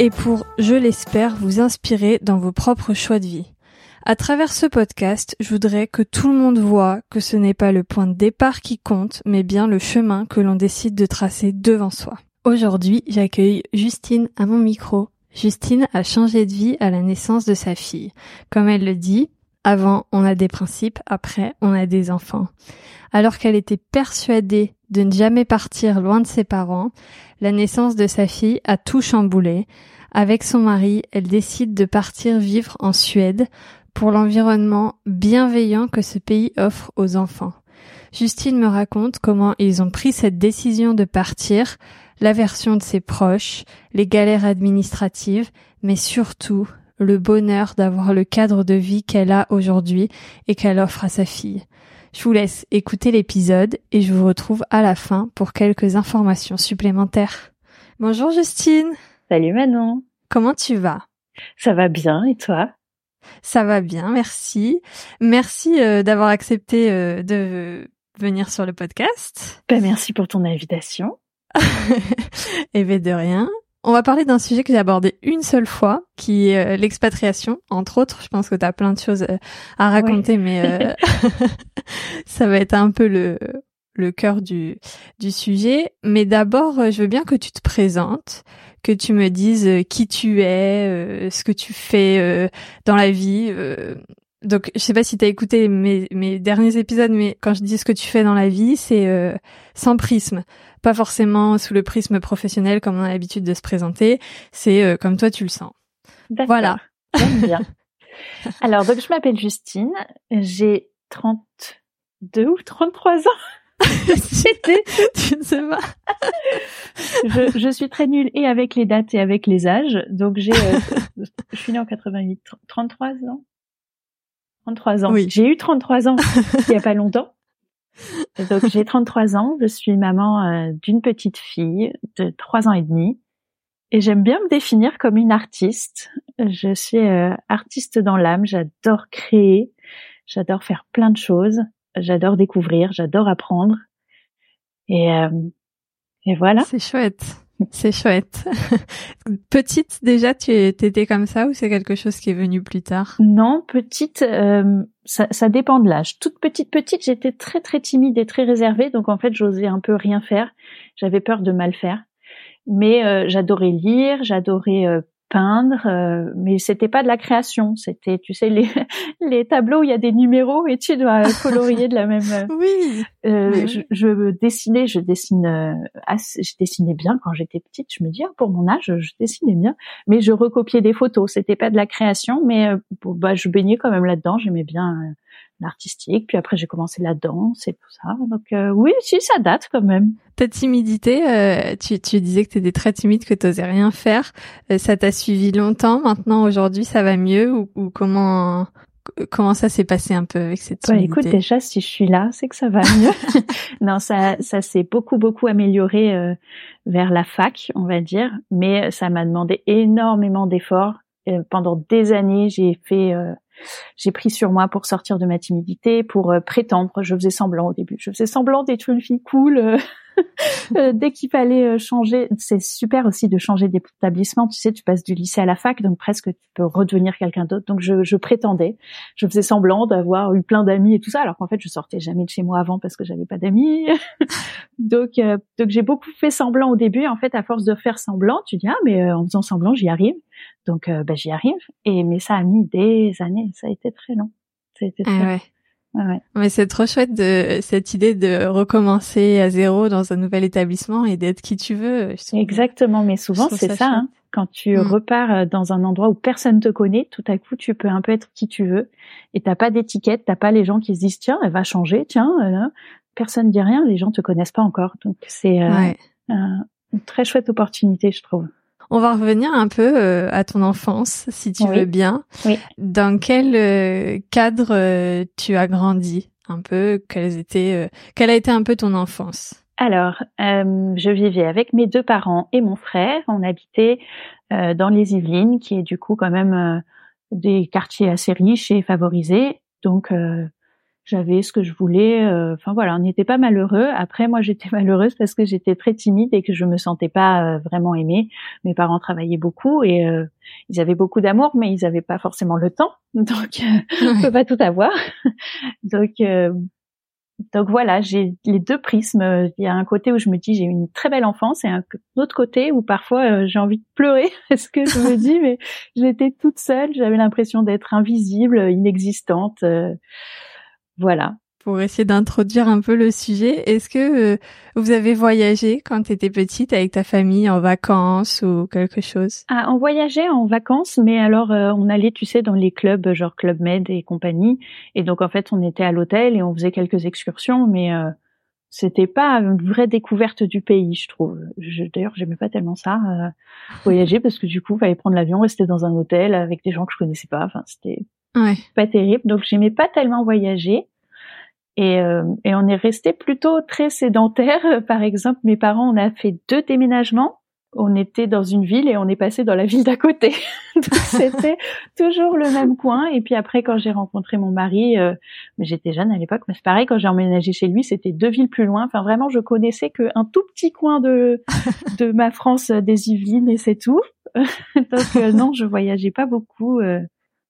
et pour, je l'espère, vous inspirer dans vos propres choix de vie. À travers ce podcast, je voudrais que tout le monde voit que ce n'est pas le point de départ qui compte, mais bien le chemin que l'on décide de tracer devant soi. Aujourd'hui, j'accueille Justine à mon micro. Justine a changé de vie à la naissance de sa fille. Comme elle le dit, avant on a des principes, après on a des enfants. Alors qu'elle était persuadée de ne jamais partir loin de ses parents, la naissance de sa fille a tout chamboulé. Avec son mari, elle décide de partir vivre en Suède pour l'environnement bienveillant que ce pays offre aux enfants. Justine me raconte comment ils ont pris cette décision de partir, l'aversion de ses proches, les galères administratives, mais surtout le bonheur d'avoir le cadre de vie qu'elle a aujourd'hui et qu'elle offre à sa fille. Je vous laisse écouter l'épisode et je vous retrouve à la fin pour quelques informations supplémentaires. Bonjour Justine. Salut Manon. Comment tu vas? Ça va bien et toi? Ça va bien, merci. Merci euh, d'avoir accepté euh, de venir sur le podcast. Ben, merci pour ton invitation. et ben de rien. On va parler d'un sujet que j'ai abordé une seule fois, qui est euh, l'expatriation. Entre autres, je pense que tu as plein de choses euh, à raconter, mais euh, ça va être un peu le, le cœur du, du sujet. Mais d'abord, je veux bien que tu te présentes, que tu me dises qui tu es, ce que tu fais dans la vie. Donc, je sais pas si tu as écouté mes, mes derniers épisodes, mais quand je dis ce que tu fais dans la vie, c'est sans prisme pas forcément sous le prisme professionnel comme on a l'habitude de se présenter. C'est euh, comme toi tu le sens. Voilà. Bien. Alors donc je m'appelle Justine, j'ai 32 ou 33 ans. C'était, tu ne sais pas. je, je, suis très nulle et avec les dates et avec les âges. Donc j'ai, euh, je suis née en 88, 33 ans. 33 ans. Oui. J'ai eu 33 ans il y a pas longtemps. Donc j'ai 33 ans, je suis maman euh, d'une petite fille de 3 ans et demi et j'aime bien me définir comme une artiste. Je suis euh, artiste dans l'âme, j'adore créer, j'adore faire plein de choses, j'adore découvrir, j'adore apprendre. Et, euh, et voilà. C'est chouette. C'est chouette. petite déjà, tu étais comme ça ou c'est quelque chose qui est venu plus tard? Non, petite, euh, ça, ça, dépend de l'âge. Toute petite, petite, j'étais très très timide et très réservée, donc en fait j'osais un peu rien faire. J'avais peur de mal faire. Mais euh, j'adorais lire, j'adorais euh, peindre, euh, mais c'était pas de la création. C'était, tu sais, les, les tableaux où il y a des numéros et tu dois colorier de la même. Euh, oui. Euh, Je, je, dessinais, je dessine, euh, assez, je dessinais bien quand j'étais petite. Je me dis, ah, pour mon âge, je dessinais bien, mais je recopiais des photos. C'était pas de la création, mais bah, je baignais quand même là-dedans. J'aimais bien l'artistique. Puis après, j'ai commencé la danse et tout ça. Donc euh, oui, si ça date quand même. Ta timidité, euh, tu, tu disais que tu étais très timide, que tu n'osais rien faire. Euh, ça t'a suivi longtemps. Maintenant, aujourd'hui, ça va mieux ou, ou comment comment ça s'est passé un peu avec cette timidité Écoute, déjà, si je suis là, c'est que ça va mieux. non, ça, ça s'est beaucoup, beaucoup amélioré vers la fac, on va dire. Mais ça m'a demandé énormément d'efforts. pendant des années, j'ai fait j'ai pris sur moi pour sortir de ma timidité, pour euh, prétendre. Je faisais semblant au début. Je faisais semblant d'être une fille cool. Euh, euh, dès qu'il fallait changer, c'est super aussi de changer d'établissement. Tu sais, tu passes du lycée à la fac, donc presque tu peux redevenir quelqu'un d'autre. Donc je, je, prétendais, je faisais semblant d'avoir eu plein d'amis et tout ça, alors qu'en fait je sortais jamais de chez moi avant parce que j'avais pas d'amis. donc donc j'ai beaucoup fait semblant au début. En fait, à force de faire semblant, tu dis ah mais en faisant semblant j'y arrive. Donc euh, bah, j'y arrive. Et mais ça a mis des années. Ça a été très long. Ça a été très ah ouais. Mais c'est trop chouette de cette idée de recommencer à zéro dans un nouvel établissement et d'être qui tu veux. Exactement, mais souvent c'est ça. hein. Quand tu mm. repars euh, dans un endroit où personne te connaît, tout à coup tu peux un peu être qui tu veux et t'as pas d'étiquette, t'as pas les gens qui se disent tiens elle va changer, tiens euh, personne dit rien, les gens te connaissent pas encore, donc c'est une très chouette opportunité je trouve. On va revenir un peu euh, à ton enfance, si tu veux bien. Oui. Dans quel euh, cadre euh, tu as grandi Un peu, quelles étaient, quelle a été un peu ton enfance? Alors, je vivais avec mes deux parents et mon frère. On habitait dans les Yvelines, qui est du coup quand même des quartiers assez riches et favorisés. Donc, j'avais ce que je voulais. Euh, enfin voilà, on n'était pas malheureux. Après, moi, j'étais malheureuse parce que j'étais très timide et que je me sentais pas euh, vraiment aimée. Mes parents travaillaient beaucoup et euh, ils avaient beaucoup d'amour, mais ils n'avaient pas forcément le temps. Donc, on peut pas tout avoir. donc, donc voilà, j'ai les deux prismes. Il y a un côté où je me dis j'ai une très belle enfance et un autre côté où parfois j'ai envie de pleurer parce que je me dis mais j'étais toute seule, j'avais l'impression d'être invisible, inexistante. Voilà. Pour essayer d'introduire un peu le sujet, est-ce que euh, vous avez voyagé quand tu étais petite avec ta famille en vacances ou quelque chose? Ah, On voyageait en vacances, mais alors euh, on allait, tu sais, dans les clubs genre Club Med et compagnie. Et donc en fait, on était à l'hôtel et on faisait quelques excursions, mais euh, c'était pas une vraie découverte du pays, je trouve. Je, D'ailleurs, j'aimais pas tellement ça, voyager, parce que du coup, il fallait prendre l'avion, rester dans un hôtel avec des gens que je connaissais pas. Enfin, c'était ouais. pas terrible. Donc, j'aimais pas tellement voyager. Et, euh, et, on est resté plutôt très sédentaire. Par exemple, mes parents, on a fait deux déménagements. On était dans une ville et on est passé dans la ville d'à côté. Donc c'était toujours le même coin. Et puis après, quand j'ai rencontré mon mari, euh, j'étais jeune à l'époque, mais c'est pareil. Quand j'ai emménagé chez lui, c'était deux villes plus loin. Enfin, vraiment, je connaissais qu'un tout petit coin de de ma France des Yvelines et c'est tout. Donc euh, non, je voyageais pas beaucoup.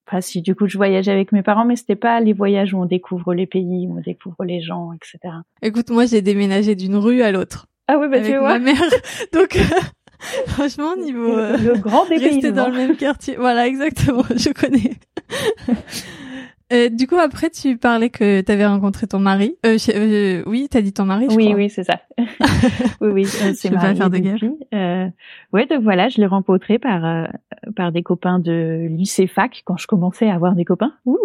Euh, Enfin, si du coup je voyageais avec mes parents, mais c'était pas les voyages où on découvre les pays, où on découvre les gens, etc. Écoute, moi j'ai déménagé d'une rue à l'autre. Ah oui, bah avec tu vois. Ma mère. Donc franchement, niveau euh, le grand des rester dans le même quartier, voilà exactement, je connais. Euh, du coup, après, tu parlais que tu avais rencontré ton mari. Euh, euh, oui, t'as dit ton mari, je oui, crois. Oui, c'est ça. oui, oui, euh, c'est pas faire de gaffe. Euh, ouais, donc voilà, je l'ai rencontré par euh, par des copains de lycée fac quand je commençais à avoir des copains. Ouh.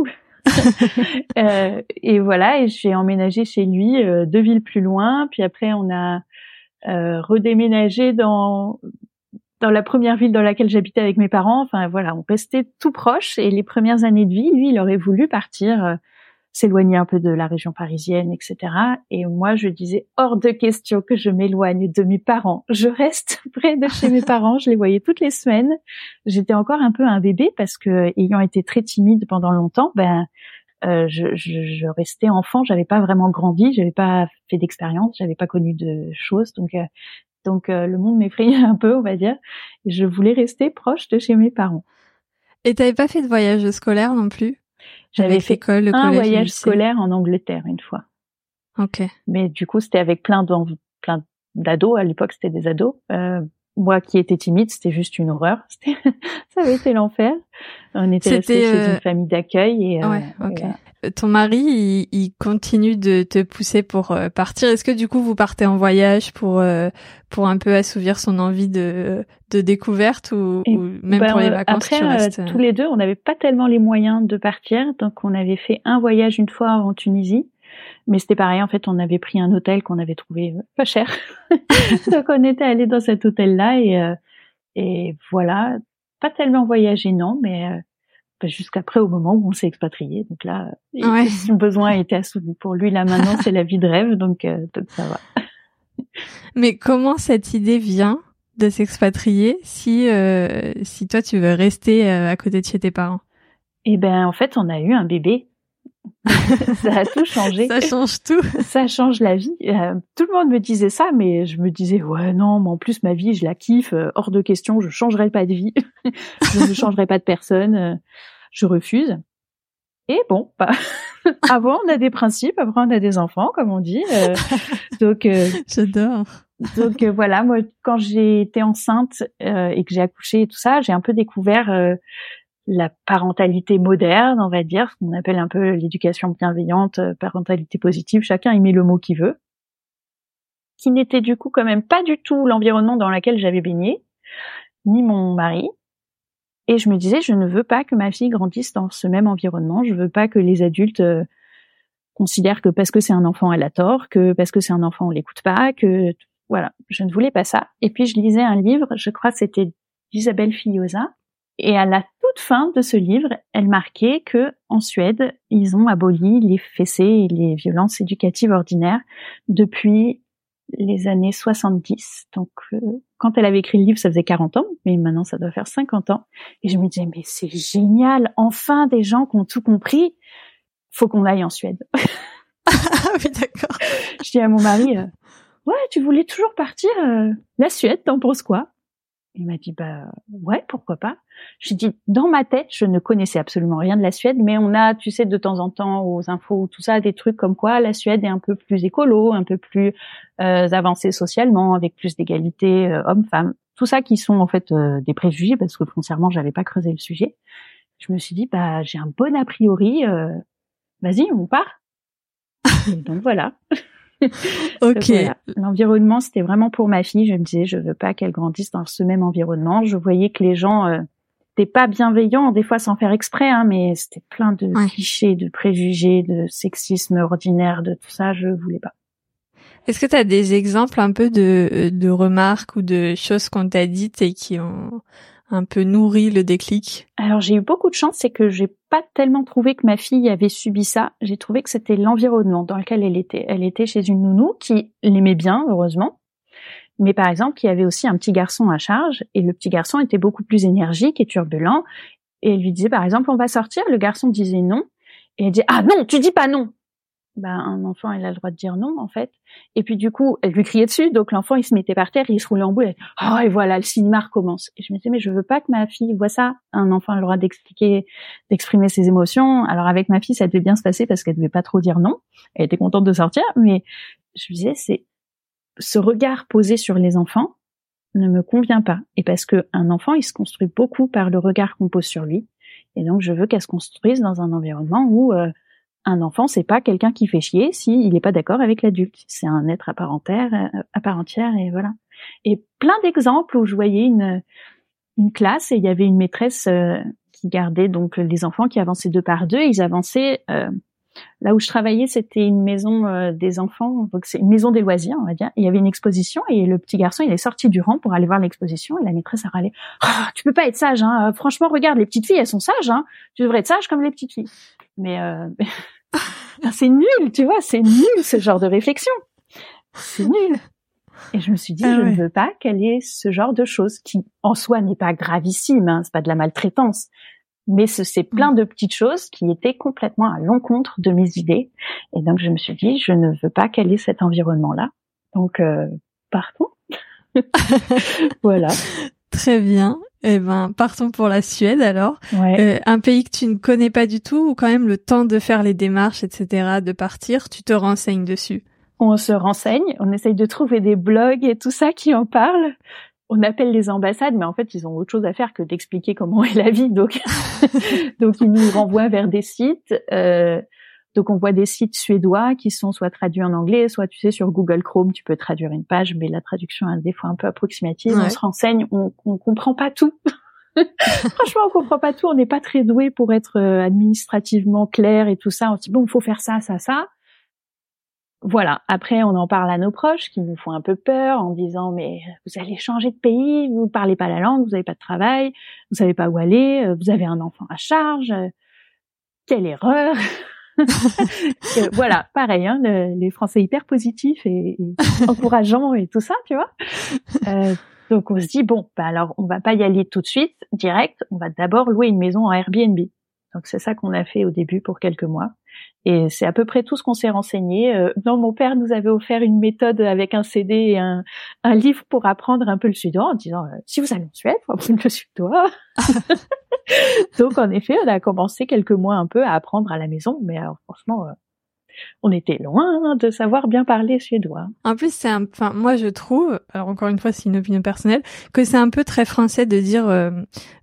et voilà, et j'ai emménagé chez lui deux villes plus loin. Puis après, on a redéménagé dans dans la première ville dans laquelle j'habitais avec mes parents. Enfin voilà, on restait tout proche. Et les premières années de vie, lui, il aurait voulu partir, euh, s'éloigner un peu de la région parisienne, etc. Et moi, je disais hors de question que je m'éloigne de mes parents. Je reste près de chez mes parents. Je les voyais toutes les semaines. J'étais encore un peu un bébé parce que, ayant été très timide pendant longtemps, ben euh, je, je, je, restais enfant, j'avais pas vraiment grandi, j'avais pas fait d'expérience, j'avais pas connu de choses, donc euh, donc euh, le monde m'effrayait un peu, on va dire. Et je voulais rester proche de chez mes parents. Et t'avais pas fait de voyage scolaire non plus? J'avais fait école, un voyage scolaire en Angleterre une fois. Ok. Mais du coup, c'était avec plein plein d'ados. À l'époque, c'était des ados. Euh, moi qui étais timide, c'était juste une horreur. ça avait été l'enfer. On était resté chez une euh, famille d'accueil et, ouais, ton mari, il, continue de te pousser pour euh, partir. Est-ce que du coup vous partez en voyage pour euh, pour un peu assouvir son envie de de découverte ou, même ben, pour les vacances Après, euh, tous les deux, on n'avait pas tellement les moyens de partir, donc on avait fait un voyage une fois en Tunisie. Mais c'était pareil, en fait, on avait pris un hôtel qu'on avait trouvé pas cher. donc on était allé dans cet hôtel-là et, et voilà, pas tellement voyagé, non, mais jusqu'après au moment où on s'est expatrié. Donc là, son besoin était assouvi. Pour lui, là maintenant, c'est la vie de rêve, donc, euh, donc ça va. Mais comment cette idée vient de s'expatrier si euh, si toi tu veux rester euh, à côté de chez tes parents? Eh ben en fait, on a eu un bébé. ça a tout changé. Ça change tout. ça change la vie. tout le monde me disait ça, mais je me disais ouais non, mais en plus ma vie je la kiffe, hors de question, je changerai pas de vie, je ne changerai pas de personne je refuse. Et bon, bah, avant on a des principes, après on a des enfants, comme on dit. Euh, donc, euh, j'adore. Donc euh, voilà, moi quand j'ai été enceinte et que j'ai accouché et tout ça, j'ai un peu découvert la parentalité moderne, on va dire, ce qu'on appelle un peu l'éducation bienveillante, parentalité positive. Chacun y met le mot qu'il veut, qui n'était du coup quand même pas du tout l'environnement dans lequel j'avais baigné, ni mon mari. Et je me disais, je ne veux pas que ma fille grandisse dans ce même environnement. Je veux pas que les adultes euh, considèrent que parce que c'est un enfant, elle a tort, que parce que c'est un enfant, on l'écoute pas, que voilà, je ne voulais pas ça. Et puis je lisais un livre, je crois que c'était Isabelle Fillosa. Et à la toute fin de ce livre, elle marquait que en Suède, ils ont aboli les fessées et les violences éducatives ordinaires depuis les années 70. Donc, euh, quand elle avait écrit le livre, ça faisait 40 ans, mais maintenant ça doit faire 50 ans. Et je me disais, mais c'est génial, enfin des gens qui ont tout compris. Faut qu'on aille en Suède. ah oui, d'accord. Je dis à mon mari, euh, ouais, tu voulais toujours partir, euh, la Suède, t'en penses quoi? Il m'a dit, bah ouais, pourquoi pas. J'ai dit, dans ma tête, je ne connaissais absolument rien de la Suède, mais on a, tu sais, de temps en temps aux infos, tout ça, des trucs comme quoi la Suède est un peu plus écolo, un peu plus euh, avancée socialement, avec plus d'égalité euh, hommes-femmes. Tout ça qui sont en fait euh, des préjugés, parce que foncièrement, j'avais pas creusé le sujet. Je me suis dit, bah j'ai un bon a priori. Euh, vas-y, on part. donc voilà. ok. L'environnement, c'était vraiment pour ma fille. Je me disais, je veux pas qu'elle grandisse dans ce même environnement. Je voyais que les gens euh, n'étaient pas bienveillants, des fois sans faire exprès, hein, mais c'était plein de clichés, de préjugés, de sexisme ordinaire, de tout ça. Je voulais pas. Est-ce que tu as des exemples un peu de, de remarques ou de choses qu'on t'a dites et qui ont un peu nourri le déclic? Alors j'ai eu beaucoup de chance, c'est que j'ai pas tellement trouvé que ma fille avait subi ça. J'ai trouvé que c'était l'environnement dans lequel elle était. Elle était chez une nounou qui l'aimait bien, heureusement. Mais par exemple, il y avait aussi un petit garçon à charge et le petit garçon était beaucoup plus énergique et turbulent. Et elle lui disait par exemple, on va sortir? Le garçon disait non. Et elle dit ah non, tu dis pas non ben, un enfant, il a le droit de dire non, en fait. Et puis, du coup, elle lui criait dessus, donc l'enfant, il se mettait par terre, il se roulait en boule, et, oh, et voilà, le cinéma recommence. Et je me disais, mais je veux pas que ma fille voit ça. Un enfant a le droit d'expliquer, d'exprimer ses émotions. Alors, avec ma fille, ça devait bien se passer parce qu'elle devait pas trop dire non. Elle était contente de sortir, mais je me disais, c'est, ce regard posé sur les enfants ne me convient pas. Et parce que un enfant, il se construit beaucoup par le regard qu'on pose sur lui. Et donc, je veux qu'elle se construise dans un environnement où, euh, un enfant, c'est pas quelqu'un qui fait chier s'il n'est pas d'accord avec l'adulte. C'est un être à part entière, euh, à part entière, et voilà. Et plein d'exemples où je voyais une une classe et il y avait une maîtresse euh, qui gardait donc les enfants qui avançaient deux par deux. Ils avançaient. Euh, là où je travaillais, c'était une maison des enfants, donc c'est une maison des loisirs, on va dire. Il y avait une exposition et le petit garçon, il est sorti du rang pour aller voir l'exposition et la maîtresse a râlé. Ah, tu peux pas être sage, hein. Franchement, regarde, les petites filles, elles sont sages, hein. Tu devrais être sage comme les petites filles. Mais c'est nul, tu vois, c'est nul ce genre de réflexion. C'est nul. Et je me suis dit, ah je ne veux pas qu'elle ait ce genre de choses qui, en soi, n'est pas gravissime, hein, c'est pas de la maltraitance, mais c'est plein de petites choses qui étaient complètement à l'encontre de mes idées. Et donc, je me suis dit, je ne veux pas qu'elle ait cet environnement-là. Donc, euh, partons. voilà. Très bien. Eh ben, partons pour la Suède alors. Euh, un pays que tu ne connais pas du tout, ou quand même le temps de faire les démarches, etc., de partir, tu te renseignes dessus. On se renseigne, on essaye de trouver des blogs et tout ça qui en parlent. On appelle les ambassades, mais en fait, ils ont autre chose à faire que d'expliquer comment est la vie. Donc, donc ils nous renvoient vers des sites. Euh, donc on voit des sites suédois qui sont soit traduits en anglais, soit tu sais sur Google Chrome tu peux traduire une page, mais la traduction est des fois un peu approximative. On se renseigne, on, on comprend pas tout. Franchement, on comprend pas tout. On n'est pas très doué pour être euh, administrativement clair et tout ça. On se dit bon, il faut faire ça, ça, ça. Voilà. Après, on en parle à nos proches qui nous font un peu peur en disant mais vous allez changer de pays, vous parlez pas la langue, vous n'avez pas de travail, vous savez pas où aller, euh, vous avez un enfant à charge. Quelle erreur voilà, pareil, hein, les Français hyper positifs et, encourageants et tout ça, tu vois. Euh, donc on se dit bon, bah alors on va pas y aller tout de suite, direct. On va d'abord louer une maison en Airbnb. Donc c'est ça qu'on a fait au début pour quelques mois. Et c'est à peu près tout ce qu'on s'est renseigné. Euh, non, mon père nous avait offert une méthode avec un CD et un, un livre pour apprendre un peu le suédois en disant euh, si vous allez en Suède, faut apprendre le suédois. Donc en effet, on a commencé quelques mois un peu à apprendre à la maison, mais alors franchement, euh, on était loin de savoir bien parler suédois. En plus, c'est un, enfin, moi je trouve, alors encore une fois, c'est une opinion personnelle, que c'est un peu très français de dire, euh,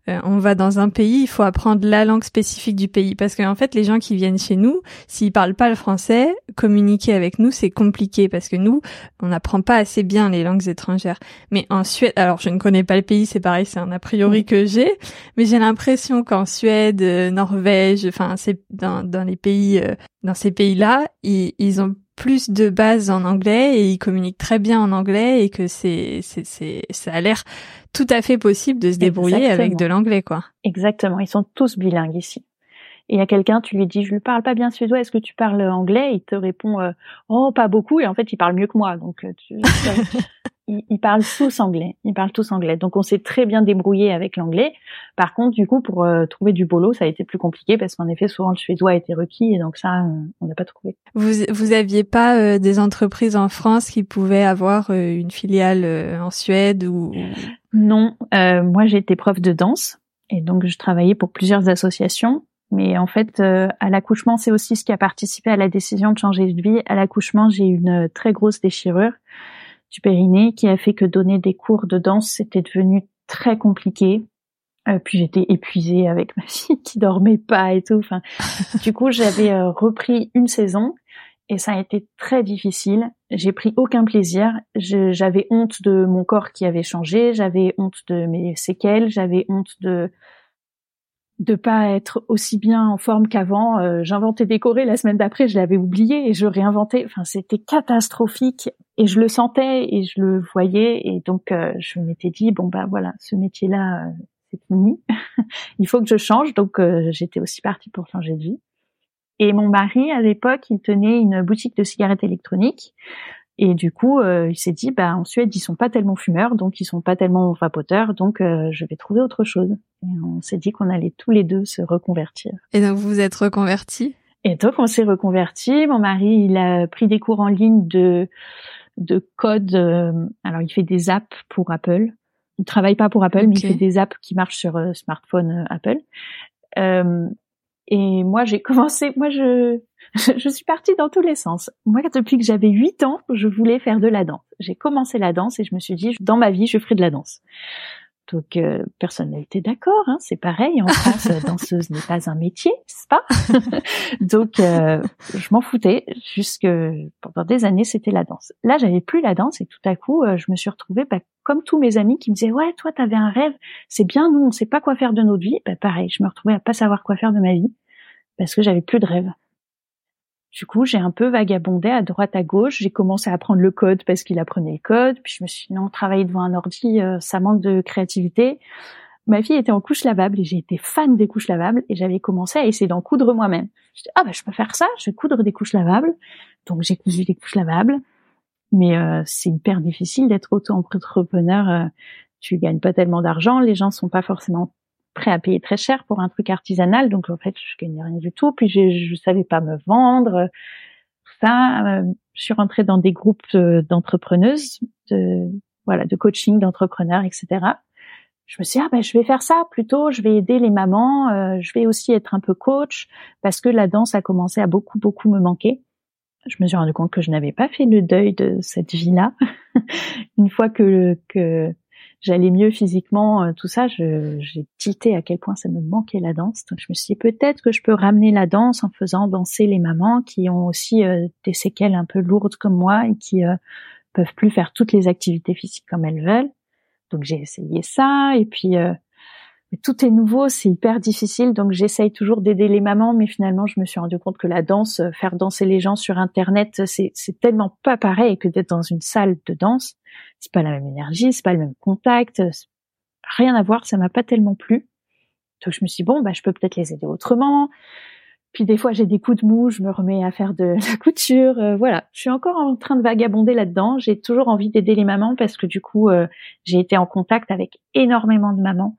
euh, on va dans un pays, il faut apprendre la langue spécifique du pays, parce qu'en fait, les gens qui viennent chez nous, s'ils parlent pas le français, communiquer avec nous, c'est compliqué, parce que nous, on n'apprend pas assez bien les langues étrangères. Mais en Suède, alors je ne connais pas le pays, c'est pareil, c'est un a priori que j'ai, mais j'ai l'impression qu'en Suède, euh, Norvège, enfin, c'est dans, dans les pays, dans ces pays-là, ils, ils ont plus de bases en anglais et ils communiquent très bien en anglais et que c'est c'est c'est ça a l'air tout à fait possible de se débrouiller avec de l'anglais quoi. Exactement, ils sont tous bilingues ici. Et il y a quelqu'un, tu lui dis, je lui parle pas bien suédois, est-ce que tu parles anglais? Il te répond, euh, oh, pas beaucoup. Et en fait, il parle mieux que moi. Donc, euh, tu, ils, parlent tous anglais. Ils parlent tous anglais. Donc, on s'est très bien débrouillé avec l'anglais. Par contre, du coup, pour euh, trouver du boulot, ça a été plus compliqué parce qu'en effet, souvent le suédois a été requis et donc ça, on n'a pas trouvé. Vous, vous aviez pas des entreprises en France qui pouvaient avoir une filiale en Suède ou Non, moi été prof de danse et donc je travaillais pour plusieurs associations mais en fait, euh, à l'accouchement, c'est aussi ce qui a participé à la décision de changer de vie. À l'accouchement, j'ai eu une très grosse déchirure du qui a fait que donner des cours de danse, c'était devenu très compliqué. Euh, puis j'étais épuisée avec ma fille qui dormait pas et tout. Enfin, du coup, j'avais euh, repris une saison et ça a été très difficile. J'ai pris aucun plaisir. J'avais honte de mon corps qui avait changé. J'avais honte de mes séquelles. J'avais honte de de pas être aussi bien en forme qu'avant. Euh, j'inventais chorés la semaine d'après, je l'avais oublié et je réinventais. Enfin, c'était catastrophique et je le sentais et je le voyais et donc euh, je m'étais dit bon bah voilà, ce métier-là euh, c'est fini, il faut que je change. Donc j'étais aussi partie pour changer de vie. Et mon mari à l'époque, il tenait une boutique de cigarettes électroniques. Et du coup, euh, il s'est dit, bah en Suède, ils sont pas tellement fumeurs, donc ils sont pas tellement vapoteurs, donc euh, je vais trouver autre chose. Et on s'est dit qu'on allait tous les deux se reconvertir. Et donc vous vous êtes reconvertis? Et donc on s'est reconvertis. Mon mari, il a pris des cours en ligne de de code. Euh, alors il fait des apps pour Apple. Il travaille pas pour Apple, mais il fait des apps qui marchent sur smartphone Apple. et moi, j'ai commencé. Moi, je je suis partie dans tous les sens. Moi, depuis que j'avais 8 ans, je voulais faire de la danse. J'ai commencé la danse et je me suis dit, dans ma vie, je ferai de la danse. Donc, euh, personne n'a été d'accord. Hein, c'est pareil. En France, danseuse n'est pas un métier, n'est-ce pas? Donc, euh, je m'en foutais. Jusque pendant des années, c'était la danse. Là, j'avais plus la danse et tout à coup, euh, je me suis retrouvée bah, comme tous mes amis qui me disaient ouais, toi, t'avais un rêve. C'est bien. Nous, on sait pas quoi faire de notre vie. Bah, pareil, je me retrouvais à pas savoir quoi faire de ma vie parce que j'avais plus de rêve. Du coup, j'ai un peu vagabondé à droite à gauche. J'ai commencé à apprendre le code parce qu'il apprenait le code. Puis je me suis dit non, travailler devant un ordi, euh, ça manque de créativité. Ma fille était en couche lavable et j'ai été fan des couches lavables et j'avais commencé à essayer d'en coudre moi-même. Je dit, ah bah je peux faire ça, je vais coudre des couches lavables. Donc j'ai cousu des couches lavables. Mais euh, c'est hyper difficile d'être auto-entrepreneur. Euh, tu gagnes pas tellement d'argent, les gens sont pas forcément prêt à payer très cher pour un truc artisanal. Donc en fait, je gagnais rien du tout. Puis je, je savais pas me vendre. Tout ça, euh, je suis rentrée dans des groupes d'entrepreneuses, de voilà, de coaching d'entrepreneurs, etc. Je me suis dit, ah ben je vais faire ça plutôt. Je vais aider les mamans. Euh, je vais aussi être un peu coach parce que la danse a commencé à beaucoup beaucoup me manquer. Je me suis rendu compte que je n'avais pas fait le deuil de cette vie-là. Une fois que que j'allais mieux physiquement, euh, tout ça, j'ai tité à quel point ça me manquait la danse. Donc je me suis dit peut-être que je peux ramener la danse en faisant danser les mamans qui ont aussi euh, des séquelles un peu lourdes comme moi et qui euh, peuvent plus faire toutes les activités physiques comme elles veulent. Donc j'ai essayé ça et puis tout est nouveau, c'est hyper difficile, donc j'essaye toujours d'aider les mamans, mais finalement je me suis rendu compte que la danse, faire danser les gens sur Internet, c'est tellement pas pareil que d'être dans une salle de danse. C'est pas la même énergie, c'est pas le même contact, rien à voir, ça m'a pas tellement plu. Donc je me suis dit, bon, bah je peux peut-être les aider autrement. Puis des fois j'ai des coups de mou, je me remets à faire de la couture, euh, voilà. Je suis encore en train de vagabonder là-dedans. J'ai toujours envie d'aider les mamans parce que du coup euh, j'ai été en contact avec énormément de mamans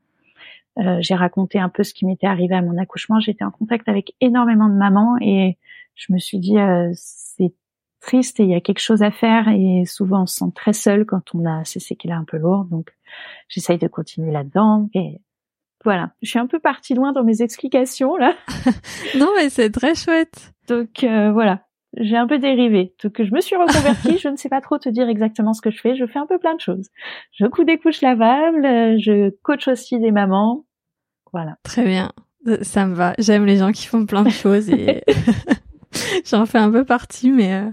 euh, j'ai raconté un peu ce qui m'était arrivé à mon accouchement. J'étais en contact avec énormément de mamans et je me suis dit euh, c'est triste et il y a quelque chose à faire et souvent on se sent très seul quand on a ces séquelles un peu lourdes. Donc j'essaye de continuer là-dedans et voilà. Je suis un peu partie loin dans mes explications là. non mais c'est très chouette. Donc euh, voilà. J'ai un peu dérivé. Donc je me suis reconvertie, je ne sais pas trop te dire exactement ce que je fais. Je fais un peu plein de choses. Je couds des couches lavables, je coach aussi des mamans. Voilà. Très bien. Ça me va. J'aime les gens qui font plein de choses et j'en fais un peu partie, mais euh,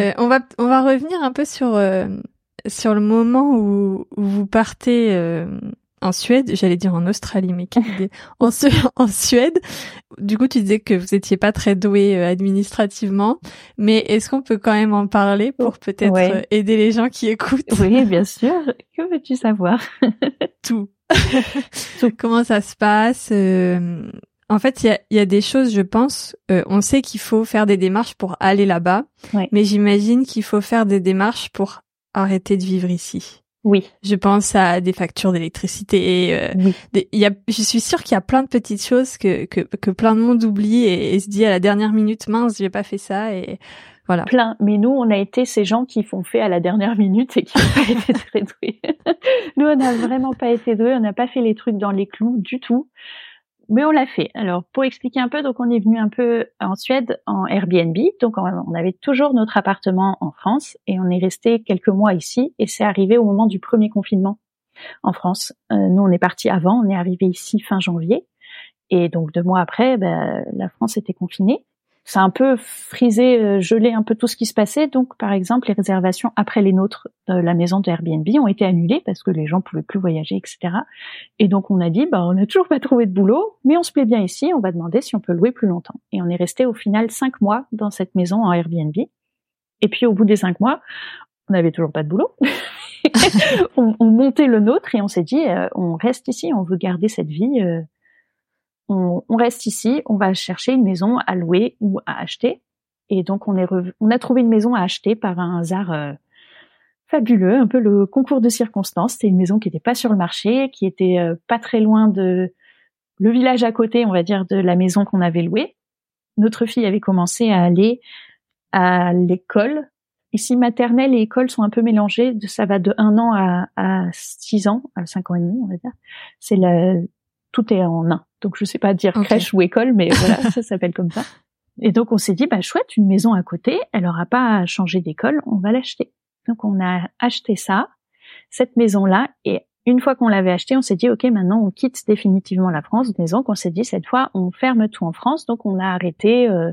euh, on va on va revenir un peu sur euh, sur le moment où, où vous partez en Suède, j'allais dire en Australie, mais quelle idée. En, en Suède, du coup, tu disais que vous étiez pas très doué euh, administrativement, mais est-ce qu'on peut quand même en parler pour peut-être euh, aider les gens qui écoutent? Oui, bien sûr. Que veux-tu savoir? Tout. Tout. Comment ça se passe euh, En fait, il y a, y a, des choses, je pense. on sait qu'il faut faire des démarches pour aller là-bas, mais j'imagine qu'il faut faire des démarches pour arrêter de vivre ici. Oui. Je pense à des factures d'électricité. Euh, oui. il y a, je suis sûre qu'il y a plein de petites choses que, que, que plein de monde oublie et, se dit à la dernière minute, mince, j'ai pas fait ça et voilà. Plein. Mais nous, on a été ces gens qui font fait à la dernière minute et qui n'ont pas été très doués. nous, on n'a vraiment pas été doués. On n'a pas fait les trucs dans les clous du tout mais on l'a fait. Alors pour expliquer un peu, donc on est venu un peu en Suède en Airbnb, donc on avait toujours notre appartement en France et on est resté quelques mois ici et c'est arrivé au moment du premier confinement en France. Euh, nous on est parti avant, on est arrivé ici fin janvier et donc deux mois après, ben, la France était confinée ça a un peu frisé, euh, gelé un peu tout ce qui se passait. Donc, par exemple, les réservations après les nôtres de la maison de Airbnb ont été annulées parce que les gens pouvaient plus voyager, etc. Et donc, on a dit, bah, on n'a toujours pas trouvé de boulot, mais on se plaît bien ici. On va demander si on peut louer plus longtemps. Et on est resté au final cinq mois dans cette maison en Airbnb. Et puis, au bout des cinq mois, on n'avait toujours pas de boulot. on, on, montait le nôtre et on s'est dit, euh, on reste ici, on veut garder cette vie. Euh, on, reste ici, on va chercher une maison à louer ou à acheter. Et donc on est on a trouvé une maison à acheter par un hasard euh, fabuleux, un peu le concours de circonstances. C'était une maison qui n'était pas sur le marché, qui était euh, pas très loin de le village à côté, on va dire, de la maison qu'on avait louée. Notre fille avait commencé à aller à l'école. Ici, maternelle et école sont un peu mélangées. Ça va de un an à, à six ans, à cinq ans et demi, on va dire. C'est tout est en un. Donc je sais pas dire crèche ou école, mais voilà, ça s'appelle comme ça. Et donc on s'est dit, bah chouette, une maison à côté, elle aura pas à changer d'école, on va l'acheter. Donc on a acheté ça, cette maison-là, et une fois qu'on l'avait acheté, on s'est dit, ok, maintenant on quitte définitivement la France, maison qu'on s'est dit, cette fois on ferme tout en France, donc on a arrêté euh,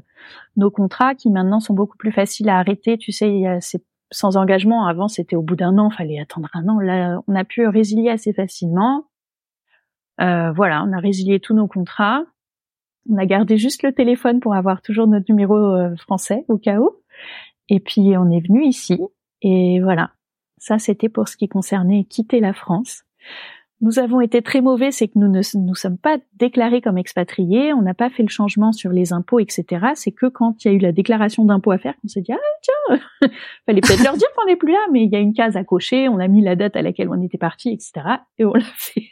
nos contrats qui maintenant sont beaucoup plus faciles à arrêter. Tu sais, c'est sans engagement. Avant, c'était au bout d'un an, fallait attendre un an. Là, on a pu résilier assez facilement. Euh, voilà, on a résilié tous nos contrats. On a gardé juste le téléphone pour avoir toujours notre numéro euh, français au cas où. Et puis on est venu ici. Et voilà, ça c'était pour ce qui concernait quitter la France. Nous avons été très mauvais, c'est que nous ne nous sommes pas déclarés comme expatriés, on n'a pas fait le changement sur les impôts, etc. C'est que quand il y a eu la déclaration d'impôt à faire qu'on s'est dit ah tiens, fallait peut-être leur dire qu'on n'est plus là, mais il y a une case à cocher, on a mis la date à laquelle on était parti, etc. Et on l'a fait.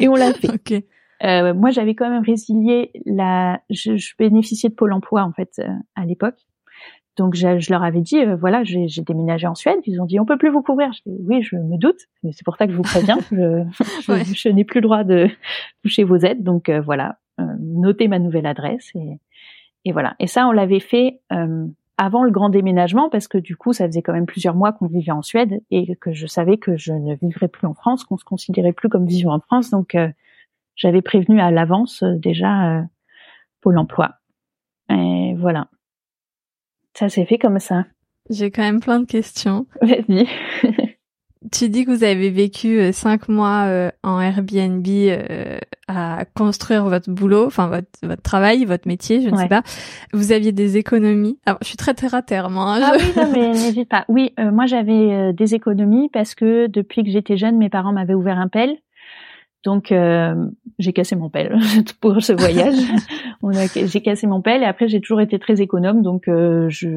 Et on l'a fait. Euh, moi, j'avais quand même résilié la. Je, je, bénéficiais de Pôle Emploi en fait euh, à l'époque. Donc je, je, leur avais dit euh, voilà j'ai déménagé en Suède. Ils ont dit on peut plus vous couvrir. Je dis, oui je me doute, mais c'est pour ça que je vous préviens. je, je, n'ai plus le droit de toucher vos aides. Donc euh, voilà notez ma nouvelle adresse et, et voilà. Et ça on l'avait fait avant le grand déménagement parce que du coup ça faisait quand même plusieurs mois qu'on vivait en Suède et que je savais que je ne vivrais plus en France, qu'on se considérait plus comme vivant en France. Donc euh, j'avais prévenu à l'avance euh, déjà euh, Pôle Emploi. Et voilà. Ça s'est fait comme ça. J'ai quand même plein de questions. Vas-y. tu dis que vous avez vécu euh, cinq mois euh, en Airbnb euh, à construire votre boulot, enfin votre, votre travail, votre métier, je ne sais pas. Vous aviez des économies. Alors, je suis très terre à terre, moi. Hein, ah oui, non, mais n'hésite pas. Oui, moi j'avais des économies parce que depuis que j'étais jeune, mes parents m'avaient ouvert un pelle. Donc j'ai cassé mon pelle pour ce voyage. j'ai cassé mon pelle et après j'ai toujours été très économe, donc je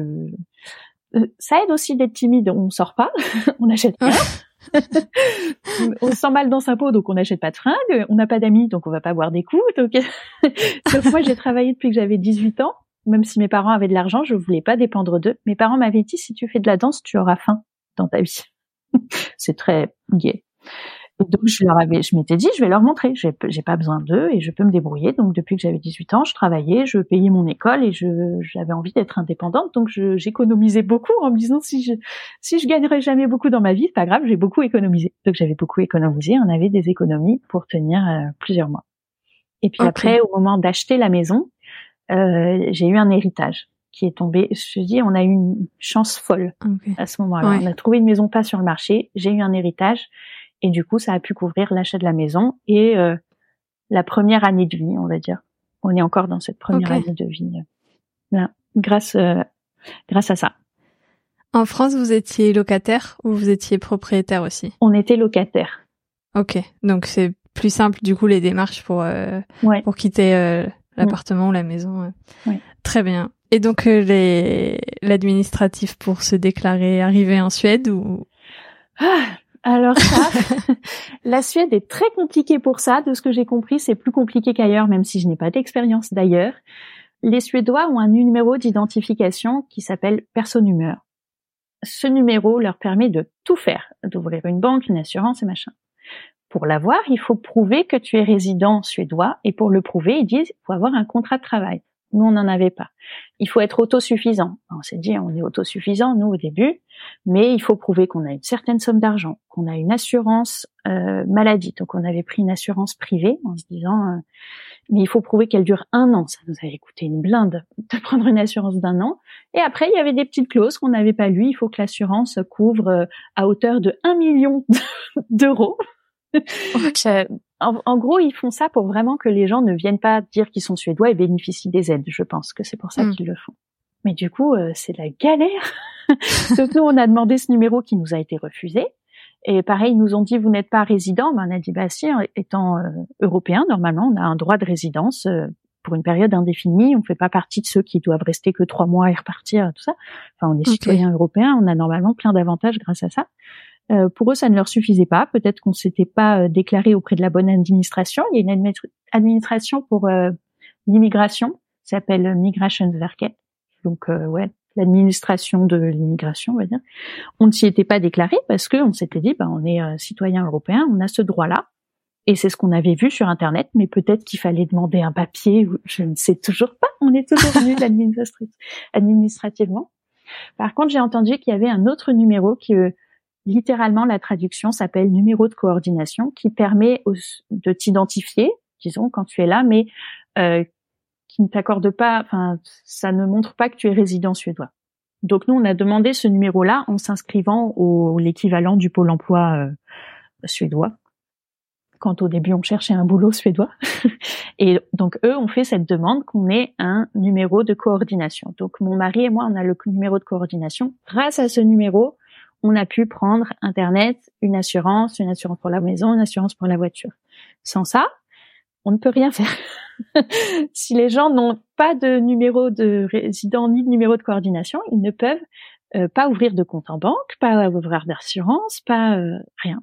ça aide aussi d'être timide. On sort pas, on n'achète pas. on se sent mal dans sa peau, donc on n'achète pas de fringues. On n'a pas d'amis, donc on va pas boire des coups. Donc, moi, j'ai travaillé depuis que j'avais 18 ans. Même si mes parents avaient de l'argent, je voulais pas dépendre d'eux. Mes parents m'avaient dit, si tu fais de la danse, tu auras faim dans ta vie. C'est très gay donc je leur avais, je m'étais dit, je vais leur montrer, j'ai, j'ai pas besoin d'eux et je peux me débrouiller. Donc depuis que j'avais 18 ans, je travaillais, je payais mon école et je, j'avais envie d'être indépendante. Donc je, j'économisais beaucoup en me disant si je, si je gagnerais jamais beaucoup dans ma vie, c'est pas grave, j'ai beaucoup économisé. Donc j'avais beaucoup économisé, on avait des économies pour tenir euh, plusieurs mois. Et puis après, au moment d'acheter la maison, euh, j'ai eu un héritage qui est tombé. Je dis, on a eu une chance folle à ce moment-là. On a trouvé une maison pas sur le marché. J'ai eu un héritage Et du coup, ça a pu couvrir l'achat de la maison et euh, la première année de vie, on va dire. On est encore dans cette première année de vie. Là, grâce, grâce à ça. En France, vous étiez locataire ou vous étiez propriétaire aussi? On était locataire. Ok, donc c'est plus simple du coup les démarches pour pour quitter l'appartement ou la maison. Très bien. Et donc euh, les l'administratif pour se déclarer arrivé en Suède ou? Ah, alors ça, la Suède est très compliquée pour ça. De ce que j'ai compris, c'est plus compliqué qu'ailleurs, même si je n'ai pas d'expérience d'ailleurs. Les Suédois ont un numéro d'identification qui s'appelle personnumeur. Ce numéro leur permet de tout faire, d'ouvrir une banque, une assurance et machin. Pour l'avoir, il faut prouver que tu es résident suédois et pour le prouver, ils disent qu'il faut avoir un contrat de travail. Nous, on n'en avait pas. Il faut être autosuffisant. On s'est dit, on est autosuffisant, nous, au début, mais il faut prouver qu'on a une certaine somme d'argent, qu'on a une assurance euh, maladie. Donc, on avait pris une assurance privée en se disant, euh, mais il faut prouver qu'elle dure un an. Ça nous avait coûté une blinde de prendre une assurance d'un an. Et après, il y avait des petites clauses qu'on n'avait pas lues. Il faut que l'assurance couvre euh, à hauteur de 1 million d'euros. en, gros, ils font ça pour vraiment que les gens ne viennent pas dire qu'ils sont suédois et bénéficient des aides. Je pense que c'est pour ça mm. qu'ils le font. Mais du coup, euh, c'est la galère. Surtout, on a demandé ce numéro qui nous a été refusé. Et pareil, ils nous ont dit, vous n'êtes pas résident. Ben, on a dit, bah si, étant euh, européen, normalement, on a un droit de résidence euh, pour une période indéfinie. On ne fait pas partie de ceux qui doivent rester que trois mois et repartir, tout ça. Enfin, on est citoyen européen, on a normalement plein d'avantages grâce à ça. Euh, pour eux, ça ne leur suffisait pas. Peut-être qu'on s'était pas euh, déclaré auprès de la bonne administration. Il y a une administration pour euh, l'immigration, s'appelle Migrationsverket. Donc ouais, l'administration de l'immigration, on va dire. On ne s'y était pas déclaré parce que on s'était dit, bah, on est citoyen européen, on a ce droit-là. Et c'est ce qu'on avait vu sur Internet, mais peut-être qu'il fallait demander un papier, je ne sais toujours pas, on est toujours nul administrativement. Par contre, j'ai entendu qu'il y avait un autre numéro qui, littéralement, la traduction s'appelle numéro de coordination qui permet de t'identifier, disons, quand tu es là, mais euh, qui ne t'accorde pas, enfin, ça ne montre pas que tu es résident suédois. Donc nous, on a demandé ce numéro-là en s'inscrivant au l'équivalent du pôle emploi euh, suédois. Quand au début on cherchait un boulot suédois, et donc eux ont fait cette demande qu'on ait un numéro de coordination. Donc mon mari et moi, on a le numéro de coordination. Grâce à ce numéro, on a pu prendre Internet, une assurance, une assurance pour la maison, une assurance pour la voiture. Sans ça, on ne peut rien faire. si les gens n'ont pas de numéro de résident ni de numéro de coordination, ils ne peuvent euh, pas ouvrir de compte en banque, pas ouvrir d'assurance, pas euh, rien.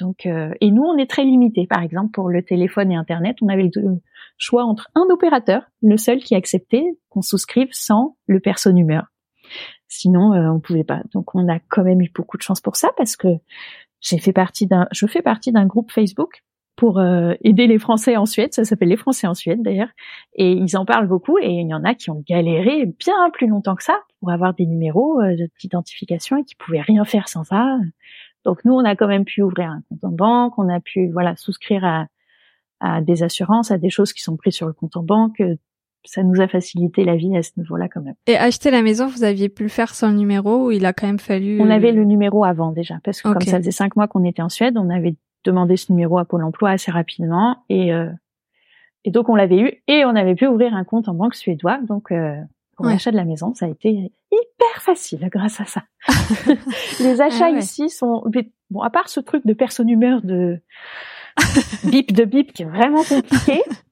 Donc, euh, et nous, on est très limité. Par exemple, pour le téléphone et Internet, on avait le choix entre un opérateur, le seul qui acceptait qu'on souscrive sans le perso numéro. Sinon, euh, on pouvait pas. Donc, on a quand même eu beaucoup de chance pour ça parce que j'ai fait partie d'un, je fais partie d'un groupe Facebook pour euh, aider les Français en Suède. Ça s'appelle les Français en Suède d'ailleurs, et ils en parlent beaucoup. Et il y en a qui ont galéré bien plus longtemps que ça pour avoir des numéros euh, d'identification et qui pouvaient rien faire sans ça. Donc nous, on a quand même pu ouvrir un compte en banque, on a pu voilà souscrire à, à des assurances, à des choses qui sont prises sur le compte en banque, ça nous a facilité la vie à ce niveau-là quand même. Et acheter la maison, vous aviez pu le faire sans le numéro ou il a quand même fallu On avait le numéro avant déjà parce que comme ça faisait cinq mois qu'on était en Suède, on avait demandé ce numéro à Pôle Emploi assez rapidement et euh, et donc on l'avait eu et on avait pu ouvrir un compte en banque suédois. Donc euh, pour l'achat de la maison, ça a été hyper facile grâce à ça. Les achats ah ici sont bon à part ce truc de personne humeur de bip de bip qui est vraiment compliqué.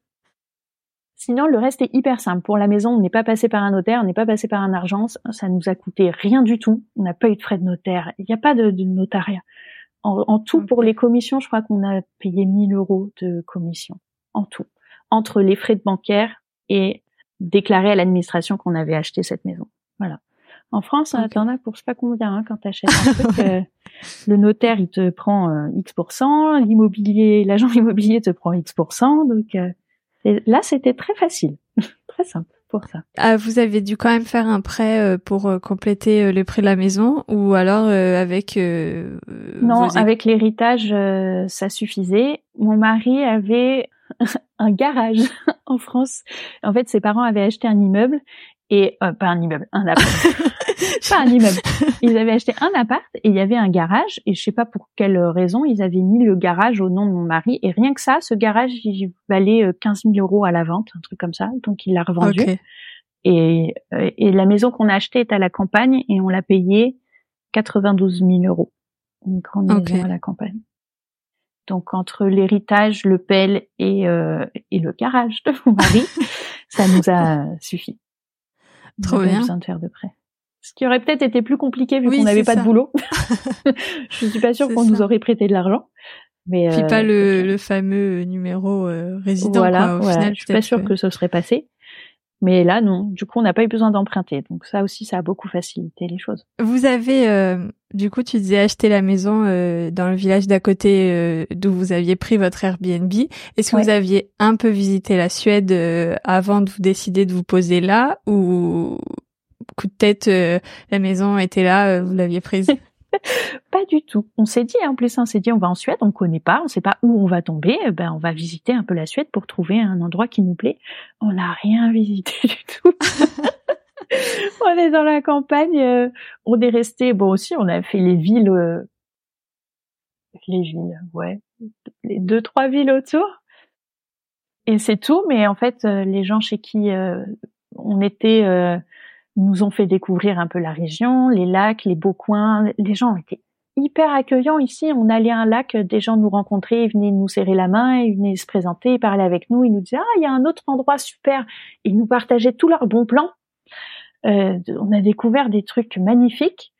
Sinon, le reste est hyper simple. Pour la maison, on n'est pas passé par un notaire, on n'est pas passé par un argent, ça nous a coûté rien du tout. On n'a pas eu de frais de notaire. Il n'y a pas de, notariat. En, tout, pour les commissions, je crois qu'on a payé 1000 euros de commission. En tout. Entre les frais de bancaire et déclarer à l'administration qu'on avait acheté cette maison. Voilà. En France, okay. t'en as pour je sais pas combien hein, quand t'achètes un truc. Euh, le notaire, il te prend euh, X l'immobilier, l'agent immobilier te prend X donc euh, là, c'était très facile, très simple pour ça. Ah, vous avez dû quand même faire un prêt euh, pour euh, compléter euh, le prix de la maison ou alors avec Non, avec l'héritage, ça suffisait. Mon mari avait un garage en France. En fait, ses parents avaient acheté un immeuble et euh, pas un immeuble, un appart. pas un immeuble. Ils avaient acheté un appart et il y avait un garage et je sais pas pour quelle raison ils avaient mis le garage au nom de mon mari et rien que ça, ce garage il valait 15 000 euros à la vente, un truc comme ça, donc il l'a revendu. Et, et la maison qu'on a achetée est à la campagne et on l'a payée 92 000 euros. Une grande maison à la campagne. Donc entre l'héritage, le pelle et, euh, et le garage de mon mari, ça nous a suffi. Trop bien. besoin de faire de près. Ce qui aurait peut-être été plus compliqué vu qu'on n'avait pas de boulot. je suis pas sûre qu'on nous aurait prêté de l'argent. Mais Puis pas euh, le, le, fameux numéro euh, résident. Voilà, quoi, au final, je suis pas sûre que... que ce serait passé. Mais là, non. Du coup, on n'a pas eu besoin d'emprunter. Donc ça aussi, ça a beaucoup facilité les choses. Vous avez, euh, du coup, tu disais acheter la maison euh, dans le village d'à côté euh, d'où vous aviez pris votre Airbnb. Est-ce que vous aviez un peu visité la Suède avant de vous décider de vous poser là ou coup de tête, la maison était là, vous l'aviez prise? pas du tout. On s'est dit, en plus, on s'est dit, on va en Suède, on connaît pas, on sait pas où on va tomber, eh ben on va visiter un peu la Suède pour trouver un endroit qui nous plaît. On n'a rien visité du tout. on est dans la campagne, euh, on est resté, bon aussi, on a fait les villes, euh, les villes, ouais, les deux trois villes autour. Et c'est tout, mais en fait, euh, les gens chez qui on était nous ont fait découvrir un peu la région, les lacs, les beaux coins. Les gens étaient hyper accueillants ici. On allait à un lac, des gens nous rencontraient, ils venaient nous serrer la main, ils venaient se présenter, ils parlaient avec nous, ils nous disaient ah il y a un autre endroit super. Ils nous partageaient tous leurs bons plans. Euh, on a découvert des trucs magnifiques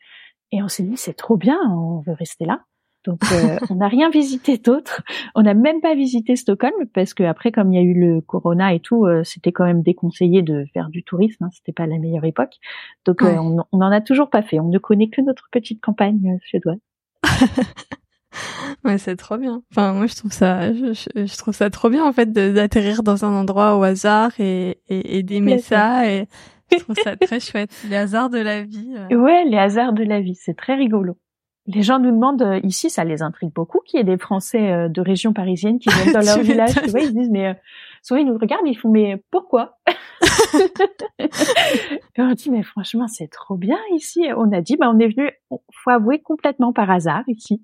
et on s'est dit c'est trop bien, on veut rester là. Donc euh, on n'a rien visité d'autre. On n'a même pas visité Stockholm parce que après comme il y a eu le corona et tout, euh, c'était quand même déconseillé de faire du tourisme. Hein, c'était pas la meilleure époque. Donc euh, on n'en a toujours pas fait. On ne connaît que notre petite campagne suédoise. ouais, c'est trop bien. Enfin, moi, je trouve ça, je, trouve ça trop bien en fait d'atterrir dans un endroit au hasard et, et, et d'aimer ça. Et je trouve ça très chouette. Les hasards de la vie. Ouais, les hasards de la vie, c'est très rigolo. Les gens nous demandent euh, ici, ça les intrigue beaucoup, qu'il y ait des Français euh, de région parisienne qui viennent dans leur village. Tu vois, ils se disent mais euh, souvent ils nous regardent, ils font mais pourquoi? Et on dit mais franchement c'est trop bien ici. On a dit bah on est venu, faut avouer complètement par hasard ici.